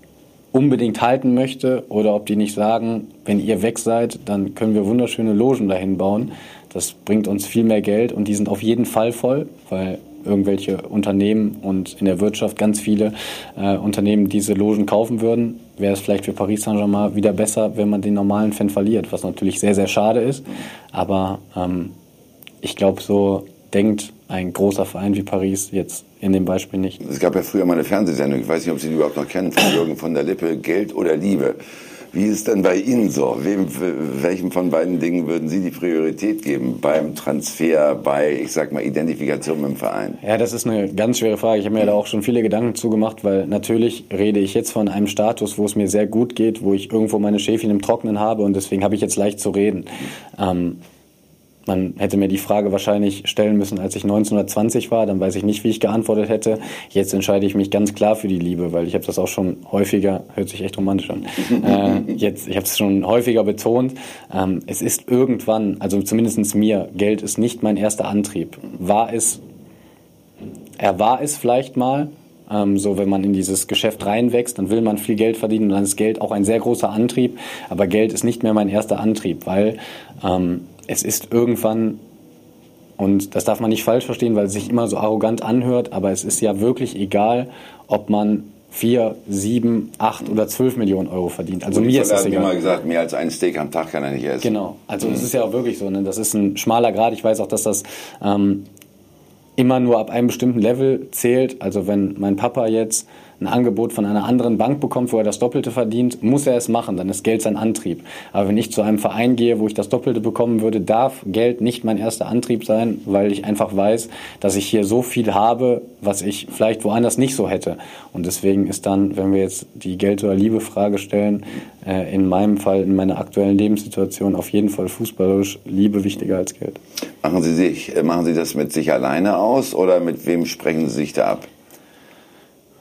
unbedingt halten möchte oder ob die nicht sagen, wenn ihr weg seid, dann können wir wunderschöne Logen dahin bauen. Das bringt uns viel mehr Geld und die sind auf jeden Fall voll, weil irgendwelche Unternehmen und in der Wirtschaft ganz viele äh, Unternehmen diese Logen kaufen würden, wäre es vielleicht für Paris Saint-Germain wieder besser, wenn man den normalen Fan verliert, was natürlich sehr, sehr schade ist. Aber ähm, ich glaube, so denkt ein großer Verein wie Paris jetzt in dem Beispiel nicht. Es gab ja früher mal eine Fernsehsendung, ich weiß nicht, ob Sie die überhaupt noch kennen, von Jürgen von der Lippe, Geld oder Liebe. Wie ist denn bei Ihnen so? Wem, welchem von beiden Dingen würden Sie die Priorität geben beim Transfer, bei, ich sag mal, Identifikation mit dem Verein? Ja, das ist eine ganz schwere Frage. Ich habe mir da auch schon viele Gedanken zugemacht, weil natürlich rede ich jetzt von einem Status, wo es mir sehr gut geht, wo ich irgendwo meine Schäfchen im Trocknen habe und deswegen habe ich jetzt leicht zu reden. Ähm, man hätte mir die Frage wahrscheinlich stellen müssen, als ich 1920 war, dann weiß ich nicht, wie ich geantwortet hätte. Jetzt entscheide ich mich ganz klar für die Liebe, weil ich habe das auch schon häufiger, hört sich echt romantisch an, äh, jetzt, ich habe es schon häufiger betont, ähm, es ist irgendwann, also zumindest mir, Geld ist nicht mein erster Antrieb. War es, er war es vielleicht mal, ähm, so wenn man in dieses Geschäft reinwächst, dann will man viel Geld verdienen und dann ist Geld auch ein sehr großer Antrieb, aber Geld ist nicht mehr mein erster Antrieb, weil ähm, es ist irgendwann, und das darf man nicht falsch verstehen, weil es sich immer so arrogant anhört, aber es ist ja wirklich egal, ob man vier, sieben, acht oder zwölf Millionen Euro verdient. Also mir ist das egal. immer gesagt, mehr als ein Steak am Tag kann er nicht essen. Genau. Also es mhm. ist ja auch wirklich so. Ne? Das ist ein schmaler Grad. Ich weiß auch, dass das ähm, immer nur ab einem bestimmten Level zählt. Also wenn mein Papa jetzt ein Angebot von einer anderen Bank bekommt, wo er das Doppelte verdient, muss er es machen, dann ist Geld sein Antrieb. Aber wenn ich zu einem Verein gehe, wo ich das Doppelte bekommen würde, darf Geld nicht mein erster Antrieb sein, weil ich einfach weiß, dass ich hier so viel habe, was ich vielleicht woanders nicht so hätte. Und deswegen ist dann, wenn wir jetzt die Geld- oder Liebe-Frage stellen, äh, in meinem Fall, in meiner aktuellen Lebenssituation auf jeden Fall fußballerisch Liebe wichtiger als Geld. Machen Sie, sich, äh, machen Sie das mit sich alleine aus oder mit wem sprechen Sie sich da ab?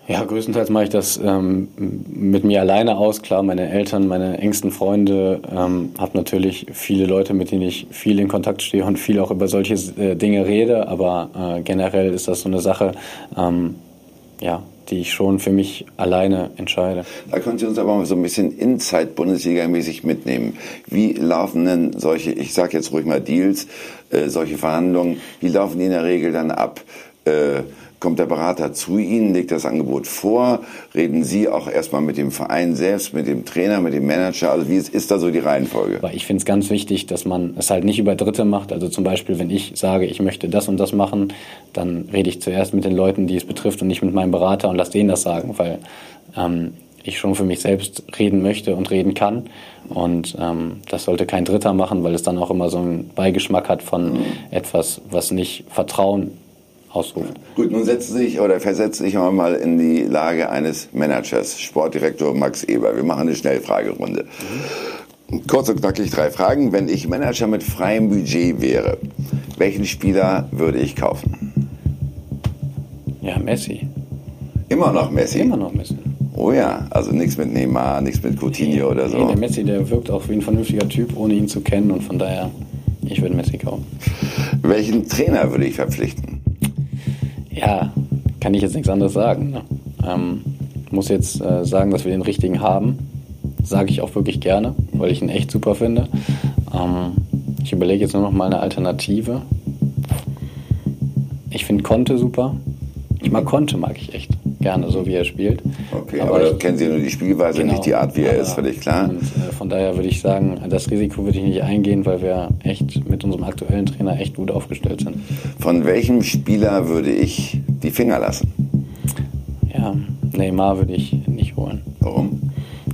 Ja, größtenteils mache ich das ähm, mit mir alleine aus. Klar, meine Eltern, meine engsten Freunde, ähm, habe natürlich viele Leute, mit denen ich viel in Kontakt stehe und viel auch über solche äh, Dinge rede. Aber äh, generell ist das so eine Sache, ähm, ja, die ich schon für mich alleine entscheide. Da können Sie uns aber mal so ein bisschen Inside-Bundesliga-mäßig mitnehmen. Wie laufen denn solche, ich sage jetzt ruhig mal Deals, äh, solche Verhandlungen, wie laufen die in der Regel dann ab? Äh, kommt der Berater zu Ihnen, legt das Angebot vor, reden Sie auch erstmal mit dem Verein selbst, mit dem Trainer, mit dem Manager, also wie ist, ist da so die Reihenfolge? Ich finde es ganz wichtig, dass man es halt nicht über Dritte macht, also zum Beispiel, wenn ich sage, ich möchte das und das machen, dann rede ich zuerst mit den Leuten, die es betrifft und nicht mit meinem Berater und lasse denen das sagen, weil ähm, ich schon für mich selbst reden möchte und reden kann. Und ähm, das sollte kein Dritter machen, weil es dann auch immer so einen Beigeschmack hat von mhm. etwas, was nicht Vertrauen ausruft. Gut, nun Sie sich oder versetzen sich mal in die Lage eines Managers, Sportdirektor Max Eber. Wir machen eine Schnellfragerunde. Mhm. Kurz und knackig drei Fragen. Wenn ich Manager mit freiem Budget wäre, welchen Spieler würde ich kaufen? Ja, Messi. Immer noch Messi? Immer noch Messi. Oh ja, also nichts mit Neymar, nichts mit Coutinho nee, oder so. Nee, der Messi, der wirkt auch wie ein vernünftiger Typ, ohne ihn zu kennen und von daher, ich würde Messi kaufen. Welchen Trainer würde ich verpflichten? Ja, kann ich jetzt nichts anderes sagen. Ne? Ähm, muss jetzt äh, sagen, dass wir den richtigen haben. Sage ich auch wirklich gerne, weil ich ihn echt super finde. Ähm, ich überlege jetzt nur noch mal eine Alternative. Ich finde Conte super. Ich mag Conte, mag ich echt gerne, so wie er spielt. Okay, aber, aber da kennen Sie nur die Spielweise, genau, nicht die Art, wie er ist, völlig klar. Und äh, von daher würde ich sagen, das Risiko würde ich nicht eingehen, weil wir echt mit unserem aktuellen Trainer echt gut aufgestellt sind. Von welchem Spieler würde ich die Finger lassen? Ja, Neymar würde ich nicht holen. Warum?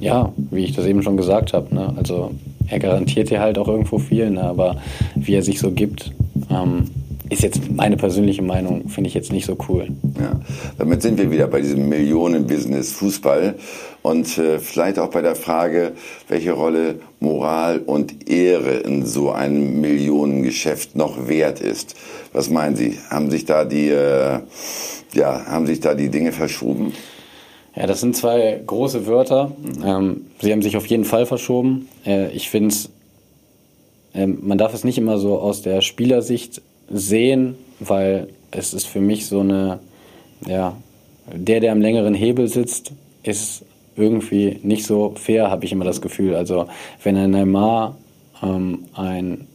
Ja, wie ich das eben schon gesagt habe. Ne? Also er garantiert dir halt auch irgendwo viel, ne? aber wie er sich so gibt, ähm, ist jetzt meine persönliche Meinung, finde ich jetzt nicht so cool. Ja, damit sind wir wieder bei diesem Millionenbusiness Fußball und äh, vielleicht auch bei der Frage, welche Rolle Moral und Ehre in so einem Millionengeschäft noch wert ist. Was meinen Sie? Haben sich da die, äh, ja, haben sich da die Dinge verschoben? Ja, das sind zwei große Wörter. Ähm, sie haben sich auf jeden Fall verschoben. Äh, ich finde es, ähm, man darf es nicht immer so aus der Spielersicht sehen, weil es ist für mich so eine, ja, der, der am längeren Hebel sitzt, ist irgendwie nicht so fair, habe ich immer das Gefühl. Also wenn ein Neymar ähm, ein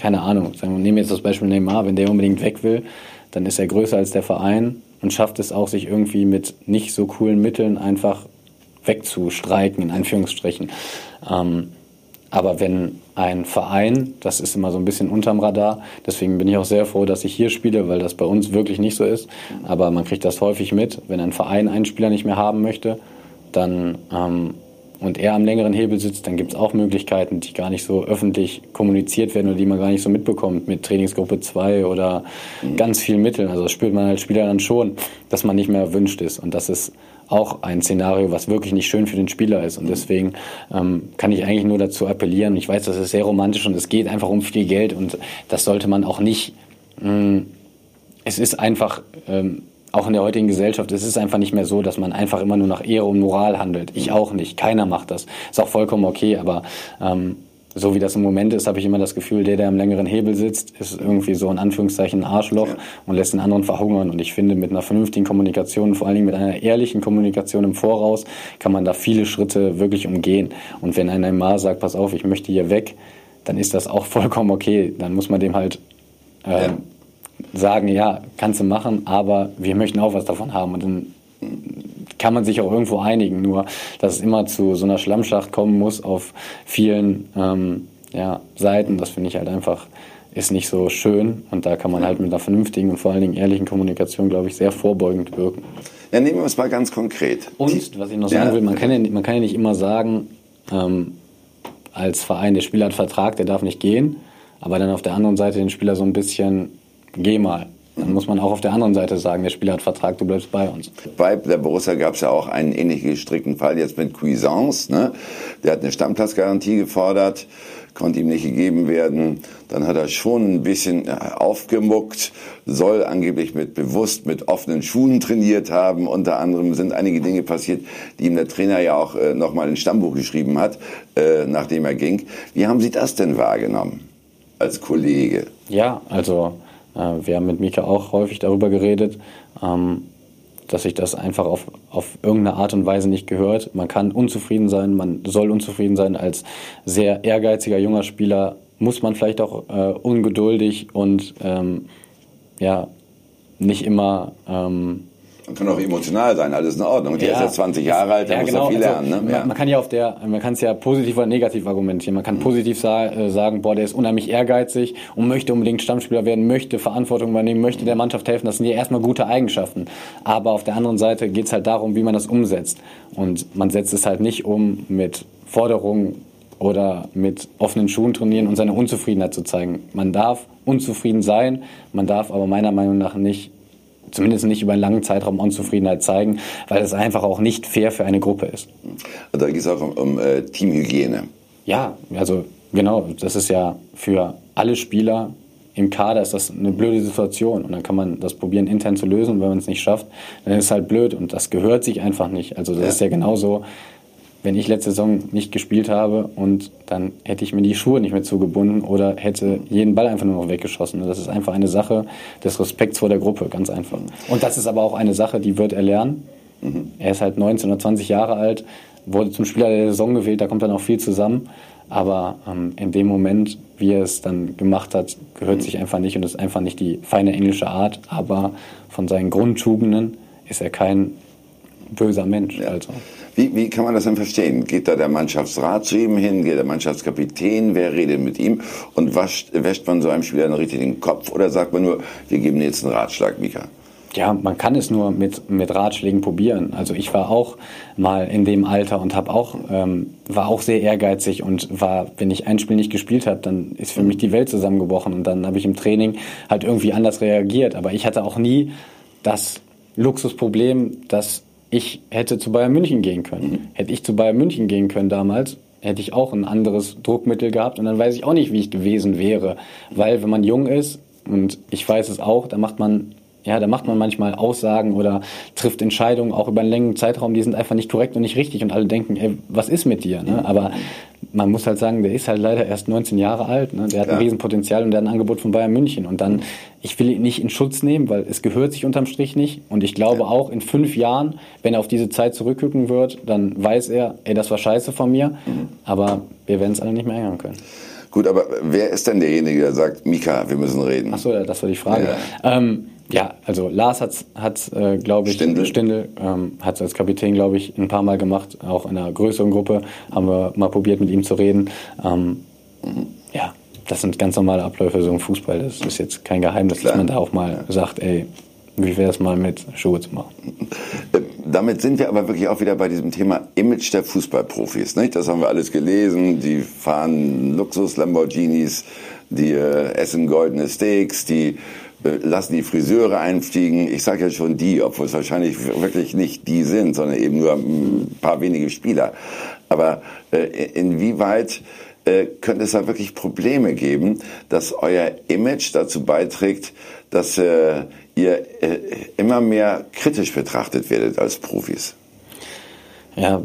keine Ahnung, sagen wir, nehmen jetzt das Beispiel Neymar, wenn der unbedingt weg will, dann ist er größer als der Verein und schafft es auch, sich irgendwie mit nicht so coolen Mitteln einfach wegzustreiken, in Anführungsstrichen. Ähm, aber wenn ein Verein, das ist immer so ein bisschen unterm Radar, deswegen bin ich auch sehr froh, dass ich hier spiele, weil das bei uns wirklich nicht so ist. Aber man kriegt das häufig mit, wenn ein Verein einen Spieler nicht mehr haben möchte, dann ähm, und er am längeren Hebel sitzt, dann gibt es auch Möglichkeiten, die gar nicht so öffentlich kommuniziert werden oder die man gar nicht so mitbekommt mit Trainingsgruppe 2 oder mhm. ganz vielen Mitteln. Also das spürt man als Spieler dann schon, dass man nicht mehr erwünscht ist. Und das ist auch ein Szenario, was wirklich nicht schön für den Spieler ist. Und deswegen ähm, kann ich eigentlich nur dazu appellieren. Ich weiß, das ist sehr romantisch und es geht einfach um viel Geld und das sollte man auch nicht. Mh, mm, es ist einfach ähm, auch in der heutigen Gesellschaft, es ist einfach nicht mehr so, dass man einfach immer nur nach Ehre und Moral handelt. Ich auch nicht. Keiner macht das. Ist auch vollkommen okay, aber ähm, so wie das im Moment ist, habe ich immer das Gefühl, der, der am längeren Hebel sitzt, ist irgendwie so in Anführungszeichen ein Arschloch ja. und lässt den anderen verhungern. Und ich finde, mit einer vernünftigen Kommunikation, vor allen Dingen mit einer ehrlichen Kommunikation im Voraus, kann man da viele Schritte wirklich umgehen. Und wenn ein Neymar sagt, pass auf, ich möchte hier weg, dann ist das auch vollkommen okay. Dann muss man dem halt äh, ja. sagen, ja, kannst du machen, aber wir möchten auch was davon haben. Und dann kann man sich auch irgendwo einigen. Nur, dass es immer zu so einer Schlammschacht kommen muss auf vielen ähm, ja, Seiten, das finde ich halt einfach ist nicht so schön und da kann man halt mit einer vernünftigen und vor allen Dingen ehrlichen Kommunikation, glaube ich, sehr vorbeugend wirken. Ja, nehmen wir es mal ganz konkret. Und, was ich noch sagen ja. will, man kann, ja, man kann ja nicht immer sagen, ähm, als Verein, der Spieler hat Vertrag, der darf nicht gehen, aber dann auf der anderen Seite den Spieler so ein bisschen, geh mal. Dann muss man auch auf der anderen Seite sagen, der Spieler hat Vertrag, du bleibst bei uns. Bei der Borussia gab es ja auch einen ähnlich gestrickten Fall jetzt mit Cuisance. Ne? Der hat eine Stammplatzgarantie gefordert, konnte ihm nicht gegeben werden. Dann hat er schon ein bisschen äh, aufgemuckt, soll angeblich mit bewusst mit offenen Schuhen trainiert haben. Unter anderem sind einige Dinge passiert, die ihm der Trainer ja auch äh, nochmal ins Stammbuch geschrieben hat, äh, nachdem er ging. Wie haben Sie das denn wahrgenommen als Kollege? Ja, also wir haben mit Mika auch häufig darüber geredet, ähm, dass sich das einfach auf, auf irgendeine Art und Weise nicht gehört. Man kann unzufrieden sein, man soll unzufrieden sein. Als sehr ehrgeiziger junger Spieler muss man vielleicht auch äh, ungeduldig und ähm, ja, nicht immer ähm, man kann auch emotional sein, alles in Ordnung. Und der ja, ist jetzt 20 Jahre alt, der ja, muss genau. ja viel also, lernen. Ne? Ja. Man kann ja auf der, man kann es ja positiv oder negativ argumentieren. Man kann mhm. positiv äh, sagen, boah, der ist unheimlich ehrgeizig und möchte unbedingt Stammspieler werden, möchte Verantwortung übernehmen, möchte der Mannschaft helfen. Das sind ja erstmal gute Eigenschaften. Aber auf der anderen Seite geht es halt darum, wie man das umsetzt. Und man setzt es halt nicht um mit Forderungen oder mit offenen Schuhen trainieren und seine Unzufriedenheit zu zeigen. Man darf unzufrieden sein, man darf aber meiner Meinung nach nicht zumindest nicht über einen langen Zeitraum Unzufriedenheit zeigen, weil es einfach auch nicht fair für eine Gruppe ist. Da geht es auch um, um äh, Teamhygiene. Ja, also genau, das ist ja für alle Spieler im Kader ist das eine blöde Situation und dann kann man das probieren intern zu lösen und wenn man es nicht schafft, dann ist es halt blöd und das gehört sich einfach nicht. Also das ja. ist ja genauso, wenn ich letzte Saison nicht gespielt habe und dann hätte ich mir die Schuhe nicht mehr zugebunden oder hätte jeden Ball einfach nur noch weggeschossen. Das ist einfach eine Sache des Respekts vor der Gruppe, ganz einfach. Und das ist aber auch eine Sache, die wird er lernen. Mhm. Er ist halt 19 oder 20 Jahre alt, wurde zum Spieler der Saison gewählt, da kommt dann auch viel zusammen. Aber ähm, in dem Moment, wie er es dann gemacht hat, gehört mhm. sich einfach nicht und ist einfach nicht die feine englische Art. Aber von seinen Grundtugenden ist er kein böser Mensch. Ja. Also. Wie, wie kann man das denn verstehen? Geht da der Mannschaftsrat zu ihm hin? Geht der Mannschaftskapitän? Wer redet mit ihm? Und wascht, wäscht man so einem Spieler dann richtig den Kopf? Oder sagt man nur, wir geben jetzt einen Ratschlag, Mika? Ja, man kann es nur mit, mit Ratschlägen probieren. Also ich war auch mal in dem Alter und habe auch ähm, war auch sehr ehrgeizig und war, wenn ich ein Spiel nicht gespielt habe, dann ist für mich die Welt zusammengebrochen und dann habe ich im Training halt irgendwie anders reagiert. Aber ich hatte auch nie das Luxusproblem, dass ich hätte zu Bayern München gehen können. Mhm. Hätte ich zu Bayern München gehen können damals, hätte ich auch ein anderes Druckmittel gehabt und dann weiß ich auch nicht, wie ich gewesen wäre. Weil wenn man jung ist, und ich weiß es auch, da macht man ja, da macht man manchmal Aussagen oder trifft Entscheidungen auch über einen längeren Zeitraum, die sind einfach nicht korrekt und nicht richtig und alle denken, ey, was ist mit dir? Ne? Aber man muss halt sagen, der ist halt leider erst 19 Jahre alt. Ne? Der hat Klar. ein Riesenpotenzial und der hat ein Angebot von Bayern München. Und dann, ich will ihn nicht in Schutz nehmen, weil es gehört sich unterm Strich nicht. Und ich glaube ja. auch in fünf Jahren, wenn er auf diese Zeit zurückgucken wird, dann weiß er, ey, das war scheiße von mir. Mhm. Aber wir werden es alle nicht mehr ändern können. Gut, aber wer ist denn derjenige, der sagt, Mika, wir müssen reden? Achso, das war die Frage. Ja, ähm, ja also Lars hat es, äh, glaube ich, Stindl, Stindl ähm, hat es als Kapitän, glaube ich, ein paar Mal gemacht, auch in einer größeren Gruppe, haben wir mal probiert, mit ihm zu reden. Ähm. Ja, das sind ganz normale Abläufe so im Fußball. Das ist jetzt kein Geheimnis, Klar. dass man da auch mal sagt, ey, wie wäre es mal mit Schuhe zu machen? Damit sind wir aber wirklich auch wieder bei diesem Thema Image der Fußballprofis. Nicht? Das haben wir alles gelesen. Die fahren Luxus-Lamborghinis, die äh, essen goldene Steaks, die äh, lassen die Friseure einfliegen. Ich sage ja schon die, obwohl es wahrscheinlich wirklich nicht die sind, sondern eben nur ein paar wenige Spieler. Aber äh, inwieweit äh, könnte es da wirklich Probleme geben, dass euer Image dazu beiträgt, dass äh, ihr äh, immer mehr kritisch betrachtet werdet als Profis? Ja,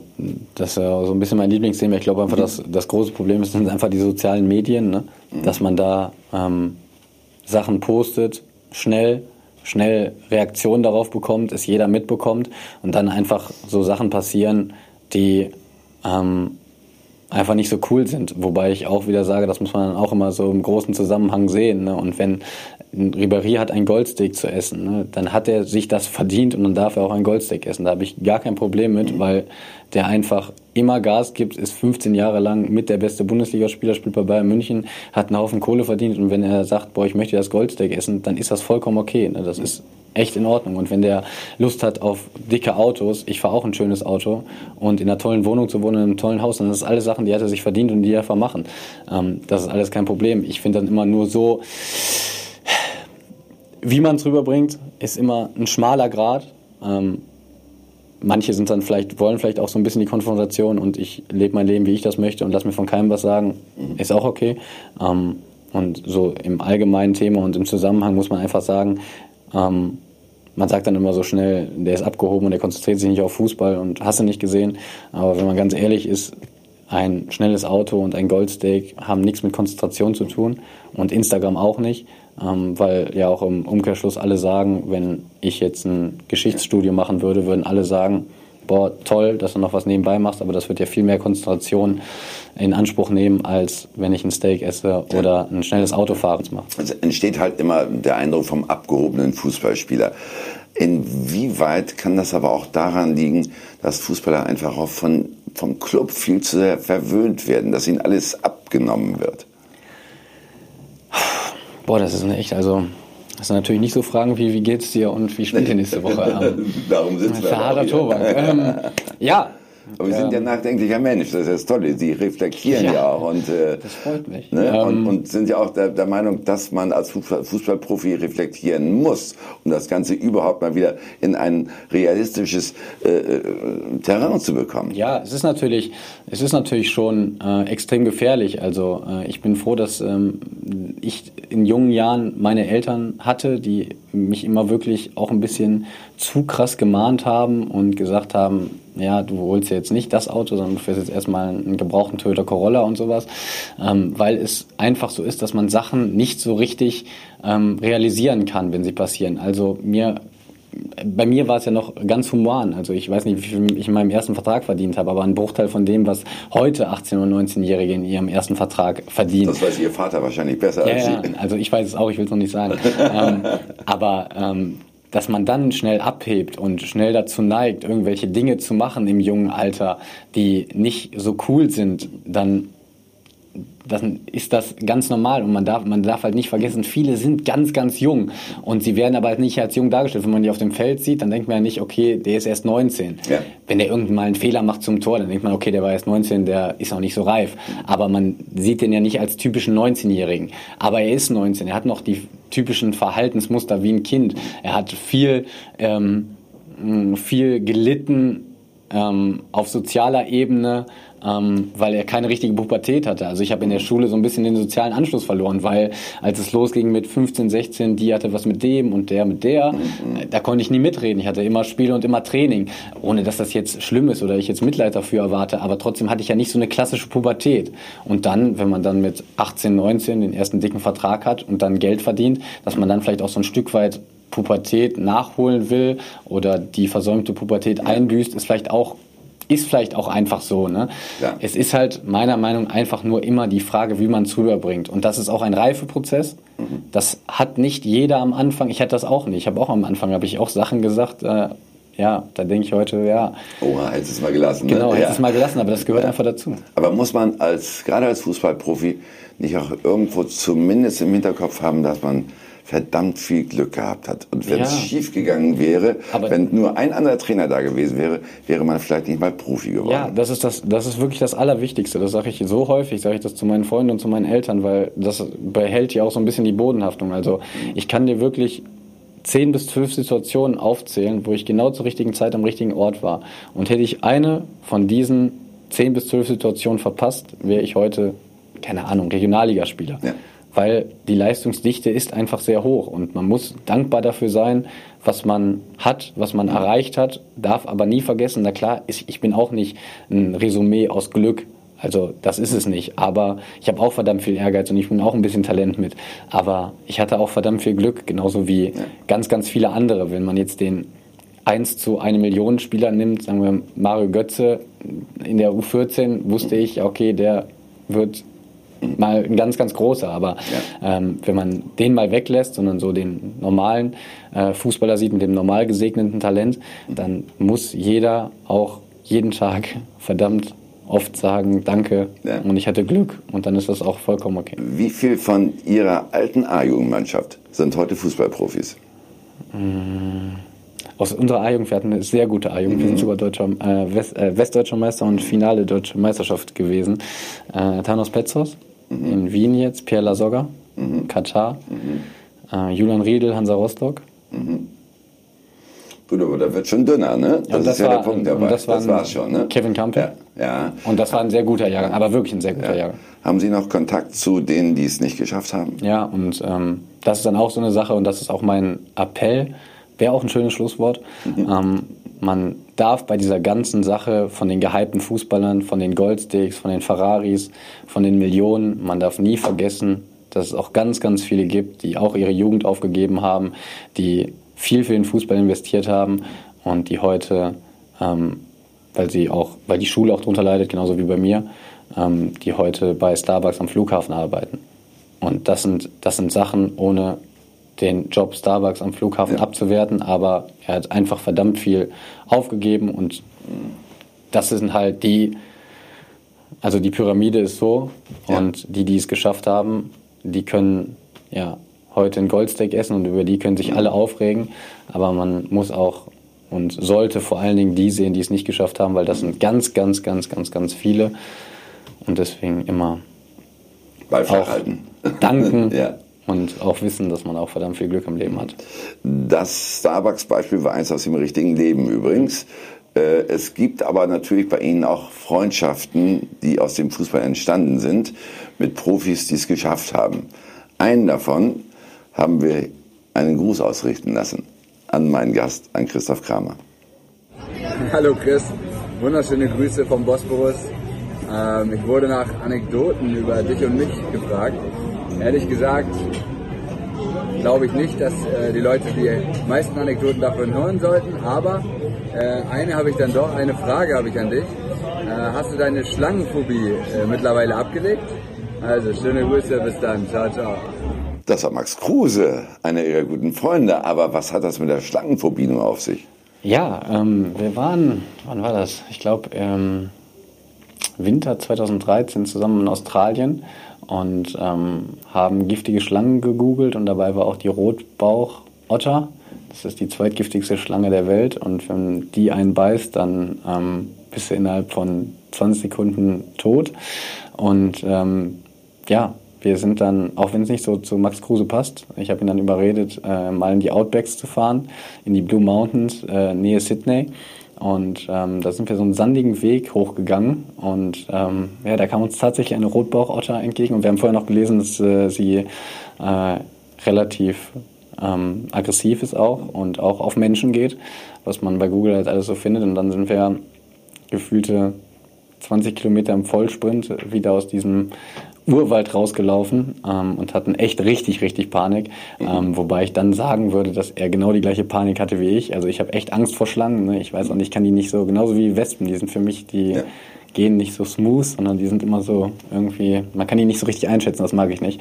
das ist ja so ein bisschen mein Lieblingsthema. Ich glaube einfach, dass das große Problem ist, sind einfach die sozialen Medien, ne? Mhm. dass man da ähm, Sachen postet, schnell, schnell Reaktionen darauf bekommt, es jeder mitbekommt und dann einfach so Sachen passieren, die ähm, einfach nicht so cool sind. Wobei ich auch wieder sage, das muss man dann auch immer so im großen Zusammenhang sehen. Ne? Und wenn Ribéry hat ein Goldsteak zu essen, ne? dann hat er sich das verdient und dann darf er auch ein Goldsteak essen. Da habe ich gar kein Problem mit, weil der einfach immer Gas gibt, ist 15 Jahre lang mit der beste Bundesligaspieler, spielt bei Bayern München, hat einen Haufen Kohle verdient und wenn er sagt, boah, ich möchte das Goldsteak essen, dann ist das vollkommen okay. Ne? Das ist echt in Ordnung. Und wenn der Lust hat auf dicke Autos, ich fahre auch ein schönes Auto und in einer tollen Wohnung zu wohnen, in einem tollen Haus, dann ist das alles Sachen, die hat er sich verdient und die er einfach machen. Ähm, das ist alles kein Problem. Ich finde dann immer nur so, wie man es rüberbringt, ist immer ein schmaler Grad. Ähm, manche sind dann vielleicht, wollen vielleicht auch so ein bisschen die Konfrontation und ich lebe mein Leben, wie ich das möchte und lass mir von keinem was sagen, ist auch okay. Ähm, und so im allgemeinen Thema und im Zusammenhang muss man einfach sagen, ähm, man sagt dann immer so schnell, der ist abgehoben und der konzentriert sich nicht auf Fußball und hast du nicht gesehen. Aber wenn man ganz ehrlich ist, ein schnelles Auto und ein Goldsteak haben nichts mit Konzentration zu tun und Instagram auch nicht, ähm, weil ja auch im Umkehrschluss alle sagen, wenn ich jetzt ein Geschichtsstudium machen würde, würden alle sagen, boah, toll, dass du noch was nebenbei machst, aber das wird ja viel mehr Konzentration in Anspruch nehmen, als wenn ich ein Steak esse oder ein schnelles Auto fahre. Es entsteht halt immer der Eindruck vom abgehobenen Fußballspieler. Inwieweit kann das aber auch daran liegen, dass Fußballer einfach auch von, vom Club viel zu sehr verwöhnt werden, dass ihnen alles abgenommen wird? Boah, das ist echt, also das sind natürlich nicht so Fragen wie, wie geht's dir und wie spielt ihr nächste Woche? Darum sitzen wir. Verharter Tobak. ähm, ja, aber wir sind ja nachdenklicher Mensch, das ist das Tolle. Sie reflektieren ja, ja auch. Und, äh, das freut mich. Ne? Ähm, und, und, sind ja auch der, der, Meinung, dass man als Fußballprofi reflektieren muss, um das Ganze überhaupt mal wieder in ein realistisches äh, äh, Terrain zu bekommen. Ja, es ist natürlich, es ist natürlich schon äh, extrem gefährlich. Also äh, ich bin froh, dass ähm, ich in jungen Jahren meine Eltern hatte, die mich immer wirklich auch ein bisschen zu krass gemahnt haben und gesagt haben, ja, du holst jetzt nicht das Auto, sondern du fährst jetzt erstmal einen gebrauchten Toyota Corolla und sowas, ähm, weil es einfach so ist, dass man Sachen nicht so richtig ähm, realisieren kann, wenn sie passieren. Also mir bei mir war es ja noch ganz human. Also ich weiß nicht, wie viel ich in meinem ersten Vertrag verdient habe, aber ein Bruchteil von dem, was heute 18- und 19-Jährige in ihrem ersten Vertrag verdienen. Das weiß Ihr Vater wahrscheinlich besser ja, als Sie. Ja, also ich weiß es auch, ich will es noch nicht sagen. ähm, aber ähm, dass man dann schnell abhebt und schnell dazu neigt, irgendwelche Dinge zu machen im jungen Alter, die nicht so cool sind, dann dann ist das ganz normal und man darf, man darf halt nicht vergessen, viele sind ganz, ganz jung und sie werden aber halt nicht als jung dargestellt. Wenn man die auf dem Feld sieht, dann denkt man ja nicht, okay, der ist erst 19. Ja. Wenn der irgendwann mal einen Fehler macht zum Tor, dann denkt man, okay, der war erst 19, der ist auch nicht so reif. Aber man sieht den ja nicht als typischen 19-Jährigen. Aber er ist 19, er hat noch die typischen Verhaltensmuster wie ein Kind. Er hat viel, ähm, viel gelitten ähm, auf sozialer Ebene, ähm, weil er keine richtige Pubertät hatte. Also ich habe in der Schule so ein bisschen den sozialen Anschluss verloren, weil als es losging mit 15, 16, die hatte was mit dem und der mit der, da konnte ich nie mitreden. Ich hatte immer Spiele und immer Training, ohne dass das jetzt schlimm ist oder ich jetzt Mitleid dafür erwarte, aber trotzdem hatte ich ja nicht so eine klassische Pubertät. Und dann, wenn man dann mit 18, 19 den ersten dicken Vertrag hat und dann Geld verdient, dass man dann vielleicht auch so ein Stück weit Pubertät nachholen will oder die versäumte Pubertät einbüßt, ist vielleicht auch ist vielleicht auch einfach so. Ne? Ja. Es ist halt meiner Meinung nach einfach nur immer die Frage, wie man es rüberbringt. Und das ist auch ein Reifeprozess. Mhm. Das hat nicht jeder am Anfang. Ich hatte das auch nicht. Ich habe auch am Anfang habe ich auch Sachen gesagt. Äh, ja, da denke ich heute, ja. Oha, hättest es mal gelassen. Genau, ne? hätte ja. es mal gelassen, aber das gehört ja. einfach dazu. Aber muss man als, gerade als Fußballprofi nicht auch irgendwo zumindest im Hinterkopf haben, dass man verdammt viel Glück gehabt hat. Und wenn Ja. es schief gegangen wäre, Aber- wenn nur ein anderer Trainer da gewesen wäre, wäre man vielleicht nicht mal Profi geworden. Ja, das ist das, das ist wirklich das Allerwichtigste. Das sage ich so häufig, sage ich das zu meinen Freunden und zu meinen Eltern, weil das behält ja auch so ein bisschen die Bodenhaftung. Also ich kann dir wirklich zehn bis zwölf Situationen aufzählen, wo ich genau zur richtigen Zeit am richtigen Ort war. Und hätte ich eine von diesen zehn bis zwölf Situationen verpasst, wäre ich heute, keine Ahnung, Regionalligaspieler. Ja. Weil die Leistungsdichte ist einfach sehr hoch und man muss dankbar dafür sein, was man hat, was man erreicht hat, darf aber nie vergessen, na klar, ich, bin auch nicht ein Resümee aus Glück. Also das ist es nicht. Aber ich habe auch verdammt viel Ehrgeiz und ich bringe auch ein bisschen Talent mit. Aber ich hatte auch verdammt viel Glück, genauso wie ganz, ganz viele andere. Wenn man jetzt den 1 zu 1 Million Spieler nimmt, sagen wir Mario Götze in der U14, wusste ich, okay, der wird mal ein ganz, ganz großer. Aber ähm, wenn man den mal weglässt, sondern so den normalen äh, Fußballer sieht mit dem normal gesegneten Talent, dann muss jeder auch jeden Tag verdammt oft sagen, danke Ja. und ich hatte Glück und dann ist das auch vollkommen okay. Wie viel von Ihrer alten A-Jugendmannschaft sind heute Fußballprofis? Aus unserer A-Jugend, wir hatten eine sehr gute A-Jugend, wir sind sogar deutscher, äh, West, äh, westdeutscher Meister und Finale deutsche Meisterschaft gewesen. Äh, Thanos Petros in Wien jetzt, Pierre Lasogga, Katar, äh, Julian Riedel, Hansa Rostock. Gut, aber da wird schon dünner, ne? Das, und ist das ja war- der Punkt dabei. das war war's schon, ne? Kevin Campbell. Ja, ja. Und das war ein sehr guter Jahrgang, aber wirklich ein sehr guter ja. Jahrgang. Haben Sie noch Kontakt zu denen, die es nicht geschafft haben? Ja, und ähm, das ist dann auch so eine Sache und das ist auch mein Appell, wäre auch ein schönes Schlusswort. Ähm, man darf bei dieser ganzen Sache von den gehypten Fußballern, von den Goldsticks, von den Ferraris, von den Millionen, man darf nie vergessen, dass es auch ganz, ganz viele gibt, die auch ihre Jugend aufgegeben haben, die viel für den Fußball investiert haben und die heute, ähm, weil sie auch, weil die Schule auch drunter leidet, genauso wie bei mir, ähm, die heute bei Starbucks am Flughafen arbeiten. Und das sind, das sind Sachen, ohne den Job Starbucks am Flughafen abzuwerten, aber er hat einfach verdammt viel aufgegeben und das sind halt die, also die Pyramide ist so Ja. und die, die es geschafft haben, die können ja heute ein Goldsteak essen und über die können sich alle aufregen, aber man muss auch und sollte vor allen Dingen die sehen, die es nicht geschafft haben, weil das sind ganz, ganz, ganz, ganz, ganz viele und deswegen immer auch halten. danken Ja. Und auch wissen, dass man auch verdammt viel Glück im Leben hat. Das Starbucks-Beispiel war eins aus dem richtigen Leben übrigens. Äh, Es gibt aber natürlich bei Ihnen auch Freundschaften, die aus dem Fußball entstanden sind, mit Profis, die es geschafft haben. Einen davon haben wir einen Gruß ausrichten lassen an meinen Gast, an Christoph Kramer. Hallo Chris, wunderschöne Grüße vom Bosporus. Ähm, ich wurde nach Anekdoten über dich und mich gefragt. Ehrlich gesagt glaube ich nicht, dass äh, die Leute die meisten Anekdoten davon hören sollten, aber äh, eine habe ich dann doch, eine Frage habe ich an dich. Äh, hast du deine Schlangenphobie äh, mittlerweile abgelegt? Also schöne Grüße, bis dann, ciao, ciao. Das war Max Kruse, einer Ihrer guten Freunde. Aber was hat das mit der Schlangenphobie nun auf sich? Ja, ähm, wir waren, wann war das? Ich glaube, ähm, Winter 2013 zusammen in Australien und ähm, haben giftige Schlangen gegoogelt und dabei war auch die Rotbauchotter. Das ist die zweitgiftigste Schlange der Welt und wenn die einen beißt, dann ähm, bist du innerhalb von 20 Sekunden tot. Und ähm, ja, wir sind dann, auch wenn es nicht so zu Max Kruse passt, ich habe ihn dann überredet, äh, mal in die Outbacks zu fahren, in die Blue Mountains, äh, Nähe Sydney. Und ähm, da sind wir so einen sandigen Weg hochgegangen und ähm, ja, da kam uns tatsächlich eine Rotbauchotter entgegen und wir haben vorher noch gelesen, dass äh, sie äh, relativ ähm, aggressiv ist auch und auch auf Menschen geht, was man bei Google halt alles so findet. Und dann sind wir gefühlte 20 Kilometer im Vollsprint wieder aus diesem Urwald rausgelaufen ähm, und hatten echt richtig, richtig Panik. Mhm. Ähm, wobei ich dann sagen würde, dass er genau die gleiche Panik hatte wie ich. Also ich habe echt Angst vor Schlangen. Ne? Ich weiß auch nicht, ich kann die nicht so, genauso wie Wespen, die sind für mich die. Ja gehen nicht so smooth, sondern die sind immer so irgendwie, man kann die nicht so richtig einschätzen, das mag ich nicht.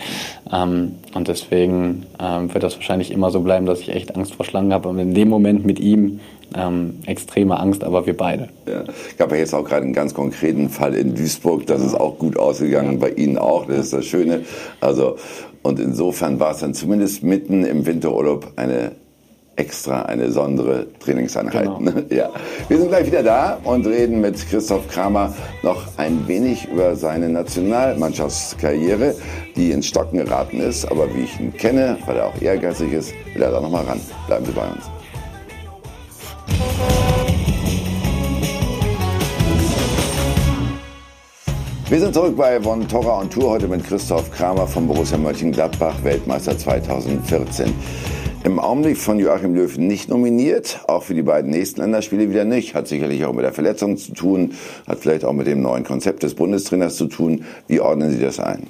Ähm, und deswegen ähm, wird das wahrscheinlich immer so bleiben, dass ich echt Angst vor Schlangen habe. Und in dem Moment mit ihm ähm, extreme Angst, aber wir beide. Ja. Gab ja jetzt auch gerade einen ganz konkreten Fall in Duisburg, das ist auch gut ausgegangen, bei Ihnen auch, das ist das Schöne. Also, und insofern war es dann zumindest mitten im Winterurlaub eine extra eine besondere Trainingseinheit. Genau. Ja. Wir sind gleich wieder da und reden mit Christoph Kramer noch ein wenig über seine Nationalmannschaftskarriere, die ins Stocken geraten ist. Aber wie ich ihn kenne, weil er auch ehrgeizig ist, will er da noch mal ran. Bleiben Sie bei uns. Wir sind zurück bei Von Torra und Tour heute mit Christoph Kramer von Borussia Mönchengladbach, Weltmeister 2014. Im Augenblick von Joachim Löw nicht nominiert, auch für die beiden nächsten Länderspiele wieder nicht. Hat sicherlich auch mit der Verletzung zu tun, hat vielleicht auch mit dem neuen Konzept des Bundestrainers zu tun. Wie ordnen Sie das ein?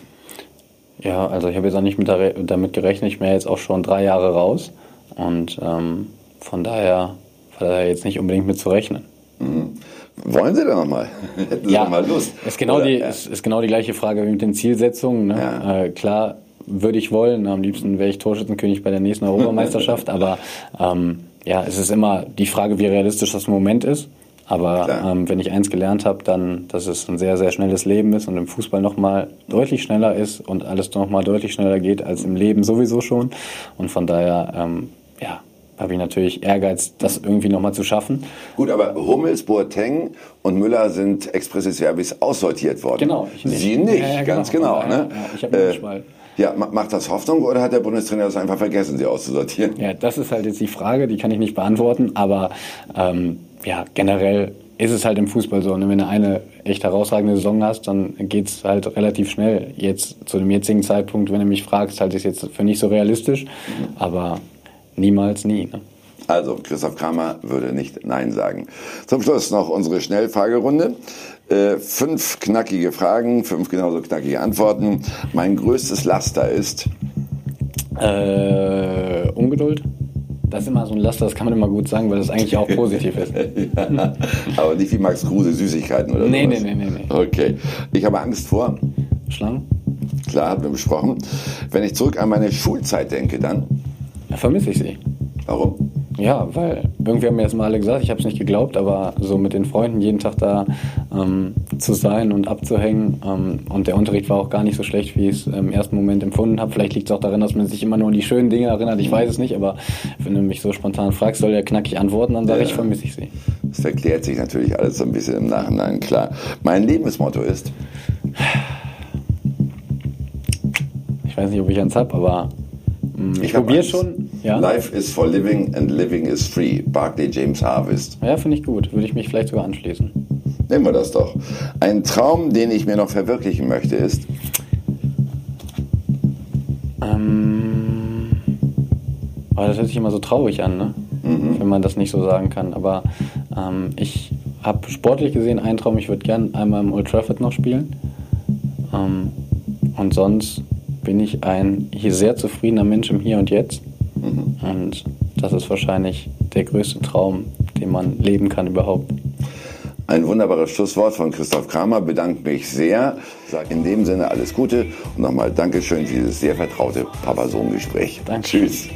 Ja, also ich habe jetzt auch nicht mit damit gerechnet. Ich bin jetzt auch schon drei Jahre raus und ähm, von daher war da jetzt nicht unbedingt mit zu rechnen. Mhm. Wollen Sie da nochmal? Hätten Sie ja, mal Lust? Ist genau, die, ja. ist, ist, genau die gleiche Frage wie mit den Zielsetzungen. Ne? Ja. Äh, klar, würde ich wollen. Am liebsten wäre ich Torschützenkönig bei der nächsten Europameisterschaft. aber ähm, ja, es ist immer die Frage, wie realistisch das Moment ist. Aber ähm, wenn ich eins gelernt habe, dann, dass es ein sehr, sehr schnelles Leben ist und im Fußball nochmal deutlich schneller ist und alles nochmal deutlich schneller geht als im Leben sowieso schon. Und von daher, ähm, ja, habe ich natürlich Ehrgeiz, das irgendwie nochmal zu schaffen. Gut, aber Hummels, Boateng und Müller sind expressis verbis aussortiert worden. Genau. Ich nicht. Sie nicht, ja, ja, ganz genau. genau ne? ja, ich habe äh, ja, macht das Hoffnung oder hat der Bundestrainer das einfach vergessen, sie auszusortieren? Ja, das ist halt jetzt die Frage, die kann ich nicht beantworten, aber ähm, ja, generell ist es halt im Fußball so. Und ne? wenn du eine echt herausragende Saison hast, dann geht's halt relativ schnell. Jetzt zu dem jetzigen Zeitpunkt, wenn du mich fragst, halte ich es jetzt für nicht so realistisch, aber niemals nie. Ne? Also, Christoph Kramer würde nicht Nein sagen. Zum Schluss noch unsere Schnellfragerunde. Äh, fünf knackige Fragen, fünf genauso knackige Antworten. Mein größtes Laster ist? Äh, Ungeduld. Das ist immer so ein Laster, das kann man immer gut sagen, weil das eigentlich auch positiv ist. ja, aber nicht wie Max Kruse, Süßigkeiten oder so. Nee, nee, nee, nee, nee. Okay. Ich habe Angst vor? Schlangen. Klar, haben wir besprochen. Wenn ich zurück an meine Schulzeit denke, dann? Ja, vermisse ich sie. Warum? Ja, weil irgendwie haben mir jetzt mal alle gesagt, ich habe es nicht geglaubt, aber so mit den Freunden jeden Tag da ähm, zu sein und abzuhängen ähm, und der Unterricht war auch gar nicht so schlecht, wie ich es im ersten Moment empfunden habe. Vielleicht liegt es auch darin, dass man sich immer nur an die schönen Dinge erinnert. Ich weiß es nicht, aber wenn du mich so spontan fragst, soll der knackig antworten, dann sage ja. ich, vermisse ich sie. Das erklärt sich natürlich alles so ein bisschen im Nachhinein, klar. Mein Lebensmotto ist? Ich weiß nicht, ob ich eins habe, aber ich, ich probiere schon. Ja? Life is for living and living is free. Barclay James Harvest. Ja, finde ich gut. Würde ich mich vielleicht sogar anschließen. Nehmen wir das doch. Ein Traum, den ich mir noch verwirklichen möchte, ist. Ähm, oh, das hört sich immer so traurig an, ne? Mhm. wenn man das nicht so sagen kann. Aber ähm, ich habe sportlich gesehen einen Traum, ich würde gerne einmal im Old Trafford noch spielen. Ähm, und sonst bin ich ein hier sehr zufriedener Mensch im Hier und Jetzt. Mhm. Und das ist wahrscheinlich der größte Traum, den man leben kann überhaupt. Ein wunderbares Schlusswort von Christoph Kramer. Bedanke mich sehr. Sage in dem Sinne alles Gute und nochmal Dankeschön für dieses sehr vertraute Papa-Sohn-Gespräch. Danke. Tschüss.